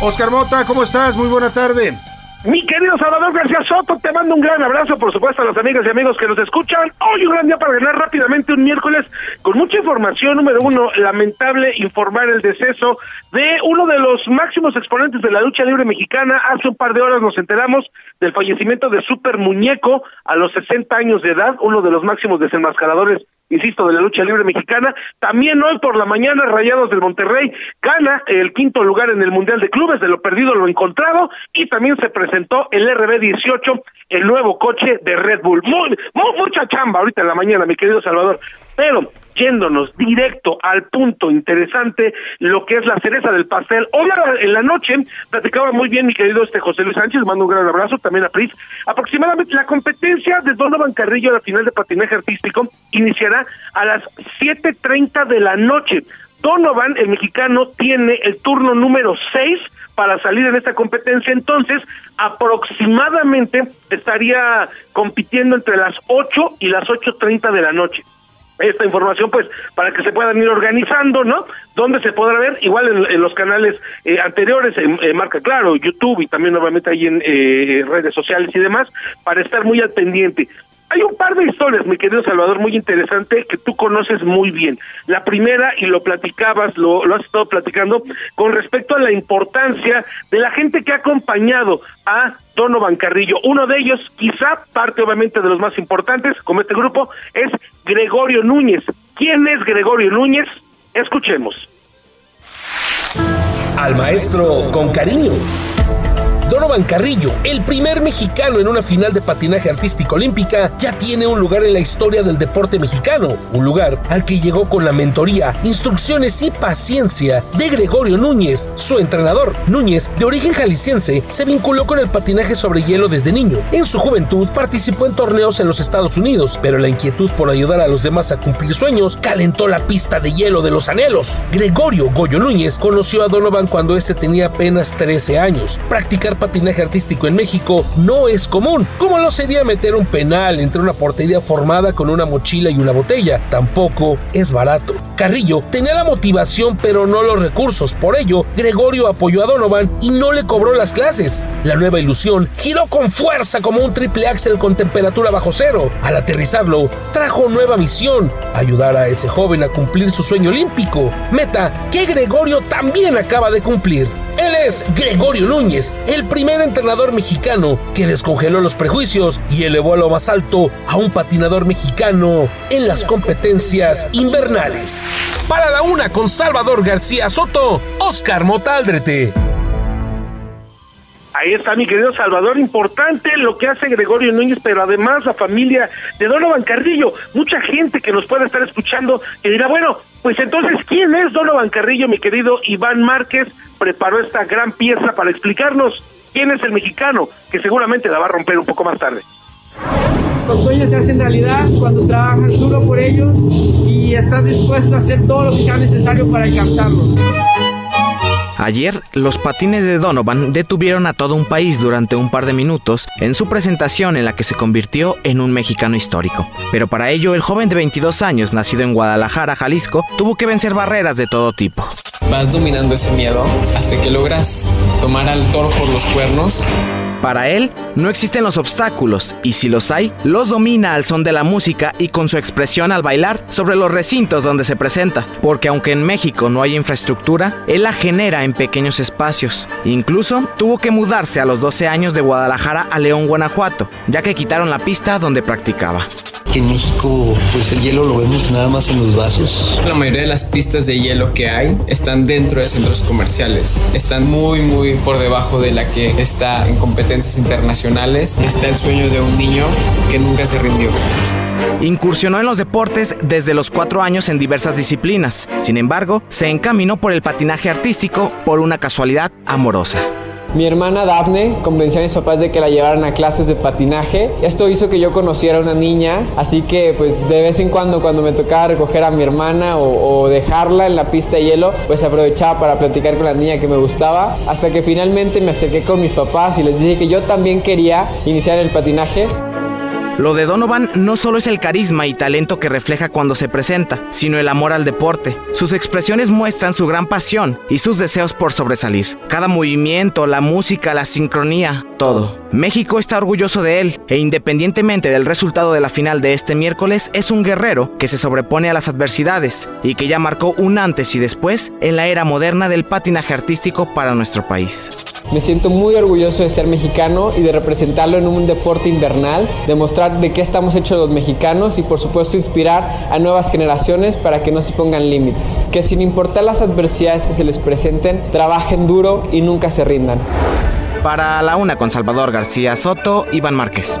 Oscar Mota, ¿cómo estás? Muy buena tarde. Mi querido Salvador García Soto, te mando un gran abrazo, por supuesto, a las amigas y amigos que nos escuchan. Hoy un gran día para ganar rápidamente un miércoles con mucha información. Número uno, lamentable informar el deceso de uno de los máximos exponentes de la lucha libre mexicana. Hace un par de horas nos enteramos del fallecimiento de Super Muñeco a los 60 años de edad, uno de los máximos desenmascaradores insisto, de la lucha libre mexicana. También hoy por la mañana, Rayados del Monterrey gana el quinto lugar en el Mundial de Clubes, de lo perdido lo encontrado, y también se presentó el RB18, el nuevo coche de Red Bull. Muy, mucha chamba ahorita en la mañana, mi querido Salvador. Pero yéndonos directo al punto interesante, lo que es la cereza del pastel. Hoy en la noche platicaba muy bien mi querido este José Luis Sánchez, mando un gran abrazo también a Pris. Aproximadamente la competencia de Donovan Carrillo a la final de patinaje artístico iniciará a las 7:30 de la noche. Donovan, el mexicano, tiene el turno número 6 para salir en esta competencia, entonces aproximadamente estaría compitiendo entre las 8 y las 8.30 de la noche. Esta información pues para que se puedan ir organizando, ¿no? Donde se podrá ver, igual en, los canales eh, anteriores, en, Marca Claro, YouTube y también nuevamente ahí en eh, redes sociales y demás, para estar muy al pendiente. Hay un par de historias, mi querido Salvador, muy interesante que tú conoces muy bien. La primera, y lo platicabas, lo, lo has estado platicando, con respecto a la importancia de la gente que ha acompañado a Donovan Carrillo. Uno de ellos, quizá parte obviamente de los más importantes, como este grupo, es Gregorio Núñez. ¿Quién es Gregorio Núñez? Escuchemos. Al maestro con cariño. Donovan Carrillo, el primer mexicano en una final de patinaje artístico olímpica, ya tiene un lugar en la historia del deporte mexicano, un lugar al que llegó con la mentoría, instrucciones y paciencia de Gregorio Núñez, su entrenador. Núñez, de origen jalisciense, se vinculó con el patinaje sobre hielo desde niño. En su juventud participó en torneos en los Estados Unidos, pero la inquietud por ayudar a los demás a cumplir sueños calentó la pista de hielo de los anhelos. Gregorio Goyo Núñez conoció a Donovan cuando este tenía apenas 13 años. Practicar patinaje artístico en México no es común, como lo sería meter un penal entre una portería formada con una mochila y una botella. Tampoco es barato. Carrillo tenía la motivación pero no los recursos, por ello Gregorio apoyó a Donovan y no le cobró las clases. La nueva ilusión giró con fuerza como un triple axel con temperatura bajo cero. Al aterrizarlo, trajo nueva misión, ayudar a ese joven a cumplir su sueño olímpico, meta que Gregorio también acaba de cumplir. Él es Gregorio Núñez, el primer entrenador mexicano que descongeló los prejuicios y elevó a lo más alto a un patinador mexicano en las competencias invernales. Para la una con Salvador García Soto, Oscar Motaldrete. Ahí está mi querido Salvador, importante lo que hace Gregorio Núñez, pero además la familia de Donovan Carrillo. Mucha gente que nos puede estar escuchando que dirá, bueno, pues entonces, ¿quién es Donovan Carrillo, mi querido Iván Márquez? preparó esta gran pieza para explicarnos quién es el mexicano, que seguramente la va a romper un poco más tarde. Los sueños se hacen realidad cuando trabajas duro por ellos y estás dispuesto a hacer todo lo que sea necesario para alcanzarlos. Ayer, los patines de Donovan detuvieron a todo un país durante un par de minutos en su presentación en la que se convirtió en un mexicano histórico. Pero para ello, el joven de 22 años, nacido en Guadalajara, Jalisco, tuvo que vencer barreras de todo tipo. Vas dominando ese miedo hasta que logras tomar al toro por los cuernos para él, no existen los obstáculos, y si los hay, los domina al son de la música y con su expresión al bailar sobre los recintos donde se presenta, porque aunque en México no hay infraestructura, él la genera en pequeños espacios. Incluso tuvo que mudarse a los 12 años de Guadalajara a León, Guanajuato, ya que quitaron la pista donde practicaba que en México pues el hielo lo vemos nada más en los vasos. La mayoría de las pistas de hielo que hay están dentro de centros comerciales. Están muy muy por debajo de la que está en internacionales. Está el sueño de un niño que nunca se rindió. Incursionó en los deportes desde los cuatro años en diversas disciplinas. Sin embargo, se encaminó por el patinaje artístico por una casualidad amorosa. Mi hermana Daphne convenció a mis papás de que la llevaran a clases de patinaje. Esto hizo que yo conociera a una niña, así que pues de vez en cuando cuando me tocaba recoger a mi hermana o, o, dejarla en la pista de hielo, pues aprovechaba para platicar con la niña que me gustaba, hasta que finalmente me acerqué con mis papás y les dije que yo también quería iniciar el patinaje. Lo de Donovan no solo es el carisma y talento que refleja cuando se presenta, sino el amor al deporte. Sus expresiones muestran su gran pasión y sus deseos por sobresalir. Cada movimiento, la música, la sincronía, todo. México está orgulloso de él e independientemente del resultado de la final de este miércoles, es un guerrero que se sobrepone a las adversidades y que ya marcó un antes y después en la era moderna del patinaje artístico para nuestro país. Me siento muy orgulloso de ser mexicano y de representarlo en un deporte invernal, demostrar de qué estamos hechos los mexicanos y por supuesto inspirar a nuevas generaciones para que no se pongan límites. Que sin importar las adversidades que se les presenten, trabajen duro y nunca se rindan. Para la una con Salvador García Soto, Iván Márquez.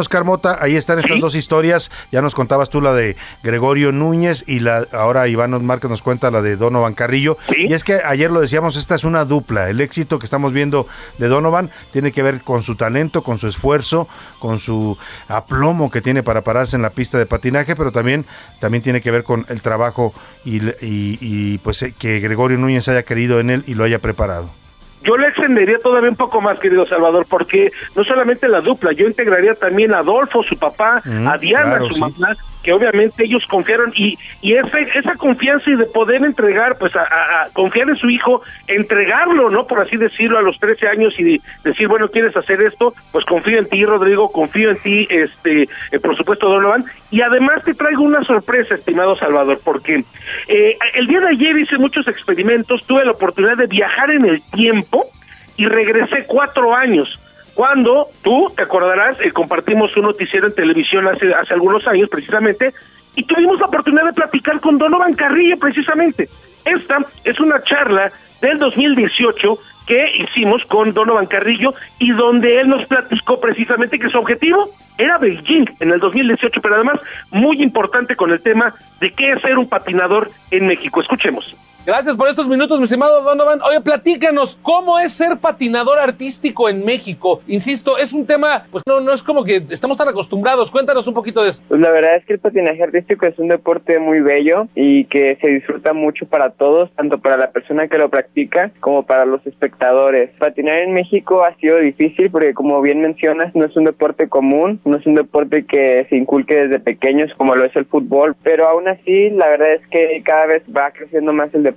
Oscar Mota, ahí están estas dos historias. Ya nos contabas tú la de Gregorio Núñez y la ahora Iván Márquez nos cuenta la de Donovan Carrillo. Y es que ayer lo decíamos, esta es una dupla. El éxito que estamos viendo de Donovan tiene que ver con su talento, con su esfuerzo, con su aplomo que tiene para pararse en la pista de patinaje, pero también, también tiene que ver con el trabajo y, y pues eh, que Gregorio Núñez haya querido en él y lo haya preparado. Yo le extendería todavía un poco más, querido Salvador, porque no solamente la dupla, yo integraría también a Adolfo, su papá, Mm, a Diana, claro, su sí. mamá, que obviamente ellos confiaron y, y esa, esa confianza y de poder entregar, pues a, a- a confiar en su hijo, entregarlo, ¿no? Por así decirlo, a los 13 años y de- decir, bueno, ¿quieres hacer esto? Pues confío en ti, Rodrigo, confío en ti, este, eh, por supuesto, Donovan. Y además te traigo una sorpresa, estimado Salvador, porque eh, el día de ayer hice muchos experimentos, tuve la oportunidad de viajar en el tiempo y regresé cuatro años. Cuando tú, te acordarás, eh, compartimos un noticiero en televisión hace, hace algunos años precisamente, y tuvimos la oportunidad de platicar con Donovan Carrillo precisamente. Esta es una charla del 2018 que hicimos con Donovan Carrillo y donde él nos platicó precisamente que su objetivo era Beijing en el 2018, pero además muy importante con el tema de qué es ser un patinador en México. Escuchemos. Gracias por estos minutos, mi estimado Donovan. Oye, platícanos, ¿cómo es ser patinador artístico en México? Insisto, es un tema, pues no, no es como que estamos tan acostumbrados. Cuéntanos un poquito de esto. Pues la verdad es que el patinaje artístico es un deporte muy bello y que se disfruta mucho para todos, tanto para la persona que lo practica como para los espectadores. Patinar en México ha sido difícil porque como bien mencionas no es un deporte común, no es un deporte que se inculque desde pequeños como lo es el fútbol, pero aún así la verdad es que cada vez va creciendo más el deporte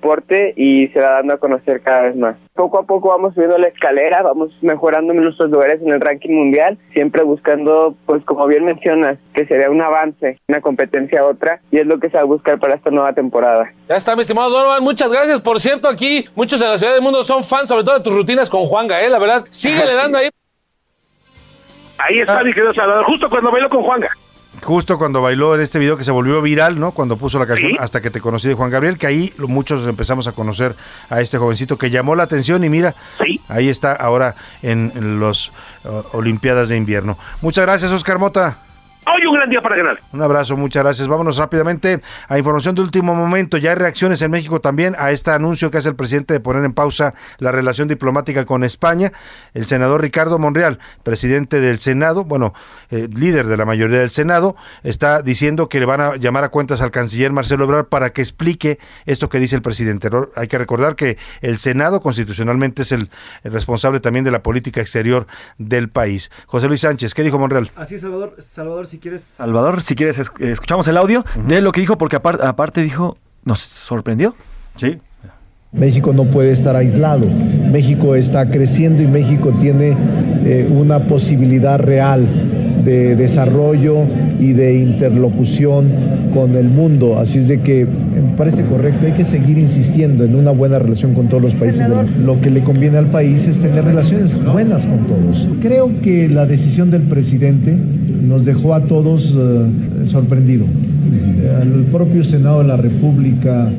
y se va dando a conocer cada vez más. Poco a poco vamos subiendo la escalera, vamos mejorando nuestros lugares en el ranking mundial, siempre buscando, pues como bien mencionas, que se vea un avance, una competencia a otra, y es lo que se va a buscar para esta nueva temporada. Ya está, mi estimado Donovan. Muchas gracias. Por cierto, aquí muchos en la Ciudad del Mundo son fans, sobre todo de tus rutinas con Juanga, ¿eh? La verdad, síguele dando ahí. Ahí está, mi querido Salvador, justo cuando bailó con Juanga. Justo cuando bailó en este video que se volvió viral, ¿no? Cuando puso la canción Sí. Hasta que te conocí de Juan Gabriel, que ahí muchos empezamos a conocer a este jovencito que llamó la atención y mira, ahí está ahora en, en los uh, Olimpiadas de Invierno. Muchas gracias, Oscar Mota. Hoy un gran día para ganar. Un abrazo, muchas gracias. Vámonos rápidamente a información de último momento. Ya hay reacciones en México también a este anuncio que hace el presidente de poner en pausa la relación diplomática con España. El senador Ricardo Monreal, presidente del Senado, bueno, eh, líder de la mayoría del Senado, está diciendo que le van a llamar a cuentas al canciller Marcelo Ebrard para que explique esto que dice el presidente. Hay que recordar que el Senado constitucionalmente es el, el responsable también de la política exterior del país. José Luis Sánchez, ¿qué dijo Monreal? Así es, Salvador. Salvador, si quieres. Salvador, si quieres, es- escuchamos el audio de lo que dijo, porque apar- aparte dijo, nos sorprendió. Sí. México no puede estar aislado. México está creciendo y México tiene eh, una posibilidad real de desarrollo y de interlocución con el mundo. Así es de que me parece correcto, hay que seguir insistiendo en una buena relación con todos los países. del- Lo que le conviene al país es tener relaciones buenas con todos. Creo que la decisión del presidente nos dejó a todos eh, sorprendidos. Al propio Senado de la República.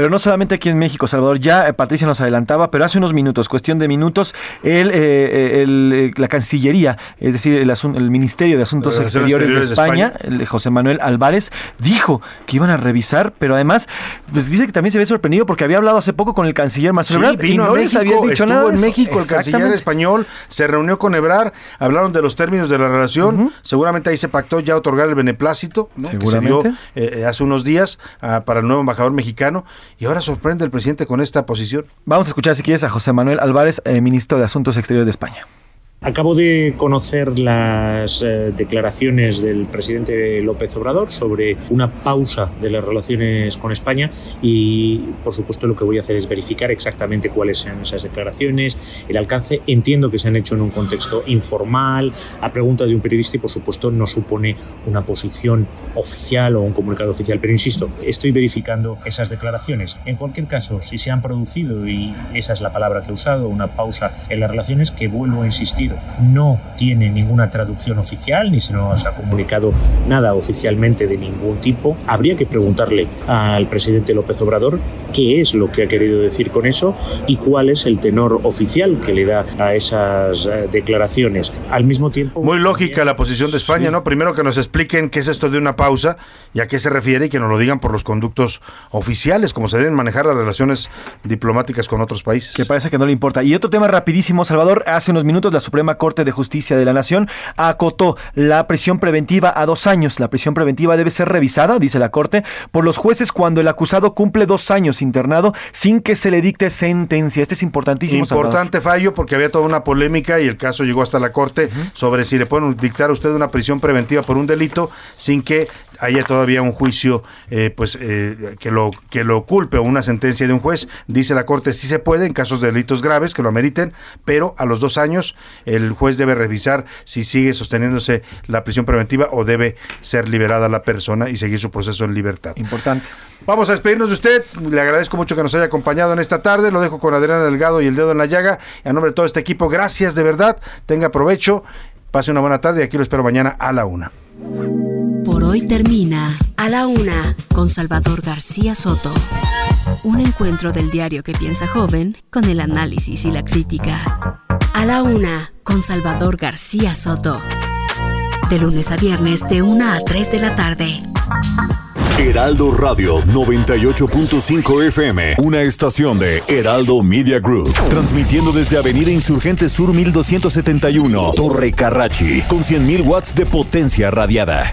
Pero no solamente aquí en México, Salvador, ya eh, Patricia nos adelantaba, pero hace unos minutos, cuestión de minutos, el, eh, eh, el, la Cancillería, es decir, el, el Ministerio de Asuntos Exteriores, de España, el de José Manuel Álvarez, dijo que iban a revisar, pero además, pues dice que también se ve sorprendido porque había hablado hace poco con el canciller Marcelo Sí, Ebrard y no les había dicho nada. en. México el canciller español, se reunió con Ebrar, hablaron de los términos de la relación, seguramente ahí se pactó ya otorgar el beneplácito, ¿no? que se dio eh, hace unos días ah, para el nuevo embajador mexicano, y ahora sorprende el presidente con esta posición. Vamos a escuchar si quieres a José Manuel Álvarez, eh, ministro de Asuntos Exteriores de España. Acabo de conocer las eh, declaraciones del presidente López Obrador sobre una pausa de las relaciones con España y, por supuesto, lo que voy a hacer es verificar exactamente cuáles son esas declaraciones, el alcance. Entiendo que se han hecho en un contexto informal, a pregunta de un periodista y, por supuesto, no supone una posición oficial o un comunicado oficial. Pero, insisto, estoy verificando esas declaraciones. En cualquier caso, si se han producido, y esa es la palabra que he usado, una pausa en las relaciones, que vuelvo a insistir, no tiene ninguna traducción oficial, ni se nos ha comunicado nada oficialmente de ningún tipo. Habría que preguntarle al presidente López Obrador qué es lo que ha querido decir con eso y cuál es el tenor oficial que le da a esas eh, declaraciones. Al mismo tiempo... Muy lógica la posición de España, ¿no? Primero que nos expliquen qué es esto de una pausa y a qué se refiere y que nos lo digan por los conductos oficiales, como se deben manejar las relaciones diplomáticas con otros países. Que parece que no le importa. Y otro tema rapidísimo, Salvador, hace unos minutos la Suprema Suprema Corte de Justicia de la Nación acotó la prisión preventiva a dos años. La prisión preventiva debe ser revisada, dice la Corte, por los jueces cuando el acusado cumple dos años internado sin que se le dicte sentencia. Este es importantísimo. Importante fallo porque había toda una polémica y el caso llegó hasta la Corte sobre si le pueden dictar a usted una prisión preventiva por un delito sin que haya todavía un juicio eh, pues eh, que lo que lo culpe o una sentencia de un juez dice la corte sí se puede en casos de delitos graves que lo ameriten pero a los dos años el juez debe revisar si sigue sosteniéndose la prisión preventiva o debe ser liberada la persona y seguir su proceso en libertad. Importante. Vamos a despedirnos de usted. Le agradezco mucho que nos haya acompañado en esta tarde. Lo dejo con Adriana Delgado y el dedo en la llaga. A nombre de todo este equipo gracias de verdad. Tenga provecho. Pase una buena tarde y aquí lo espero mañana a la una hoy termina A la Una con Salvador García Soto. Un encuentro del diario que piensa joven con el análisis y la crítica. A la Una con Salvador García Soto. De lunes a viernes de 1 a 3 de la tarde. Heraldo Radio 98.5 FM, una estación de Heraldo Media Group, transmitiendo desde Avenida Insurgente Sur 1271, Torre Carrachi, con 100.000 watts de potencia radiada.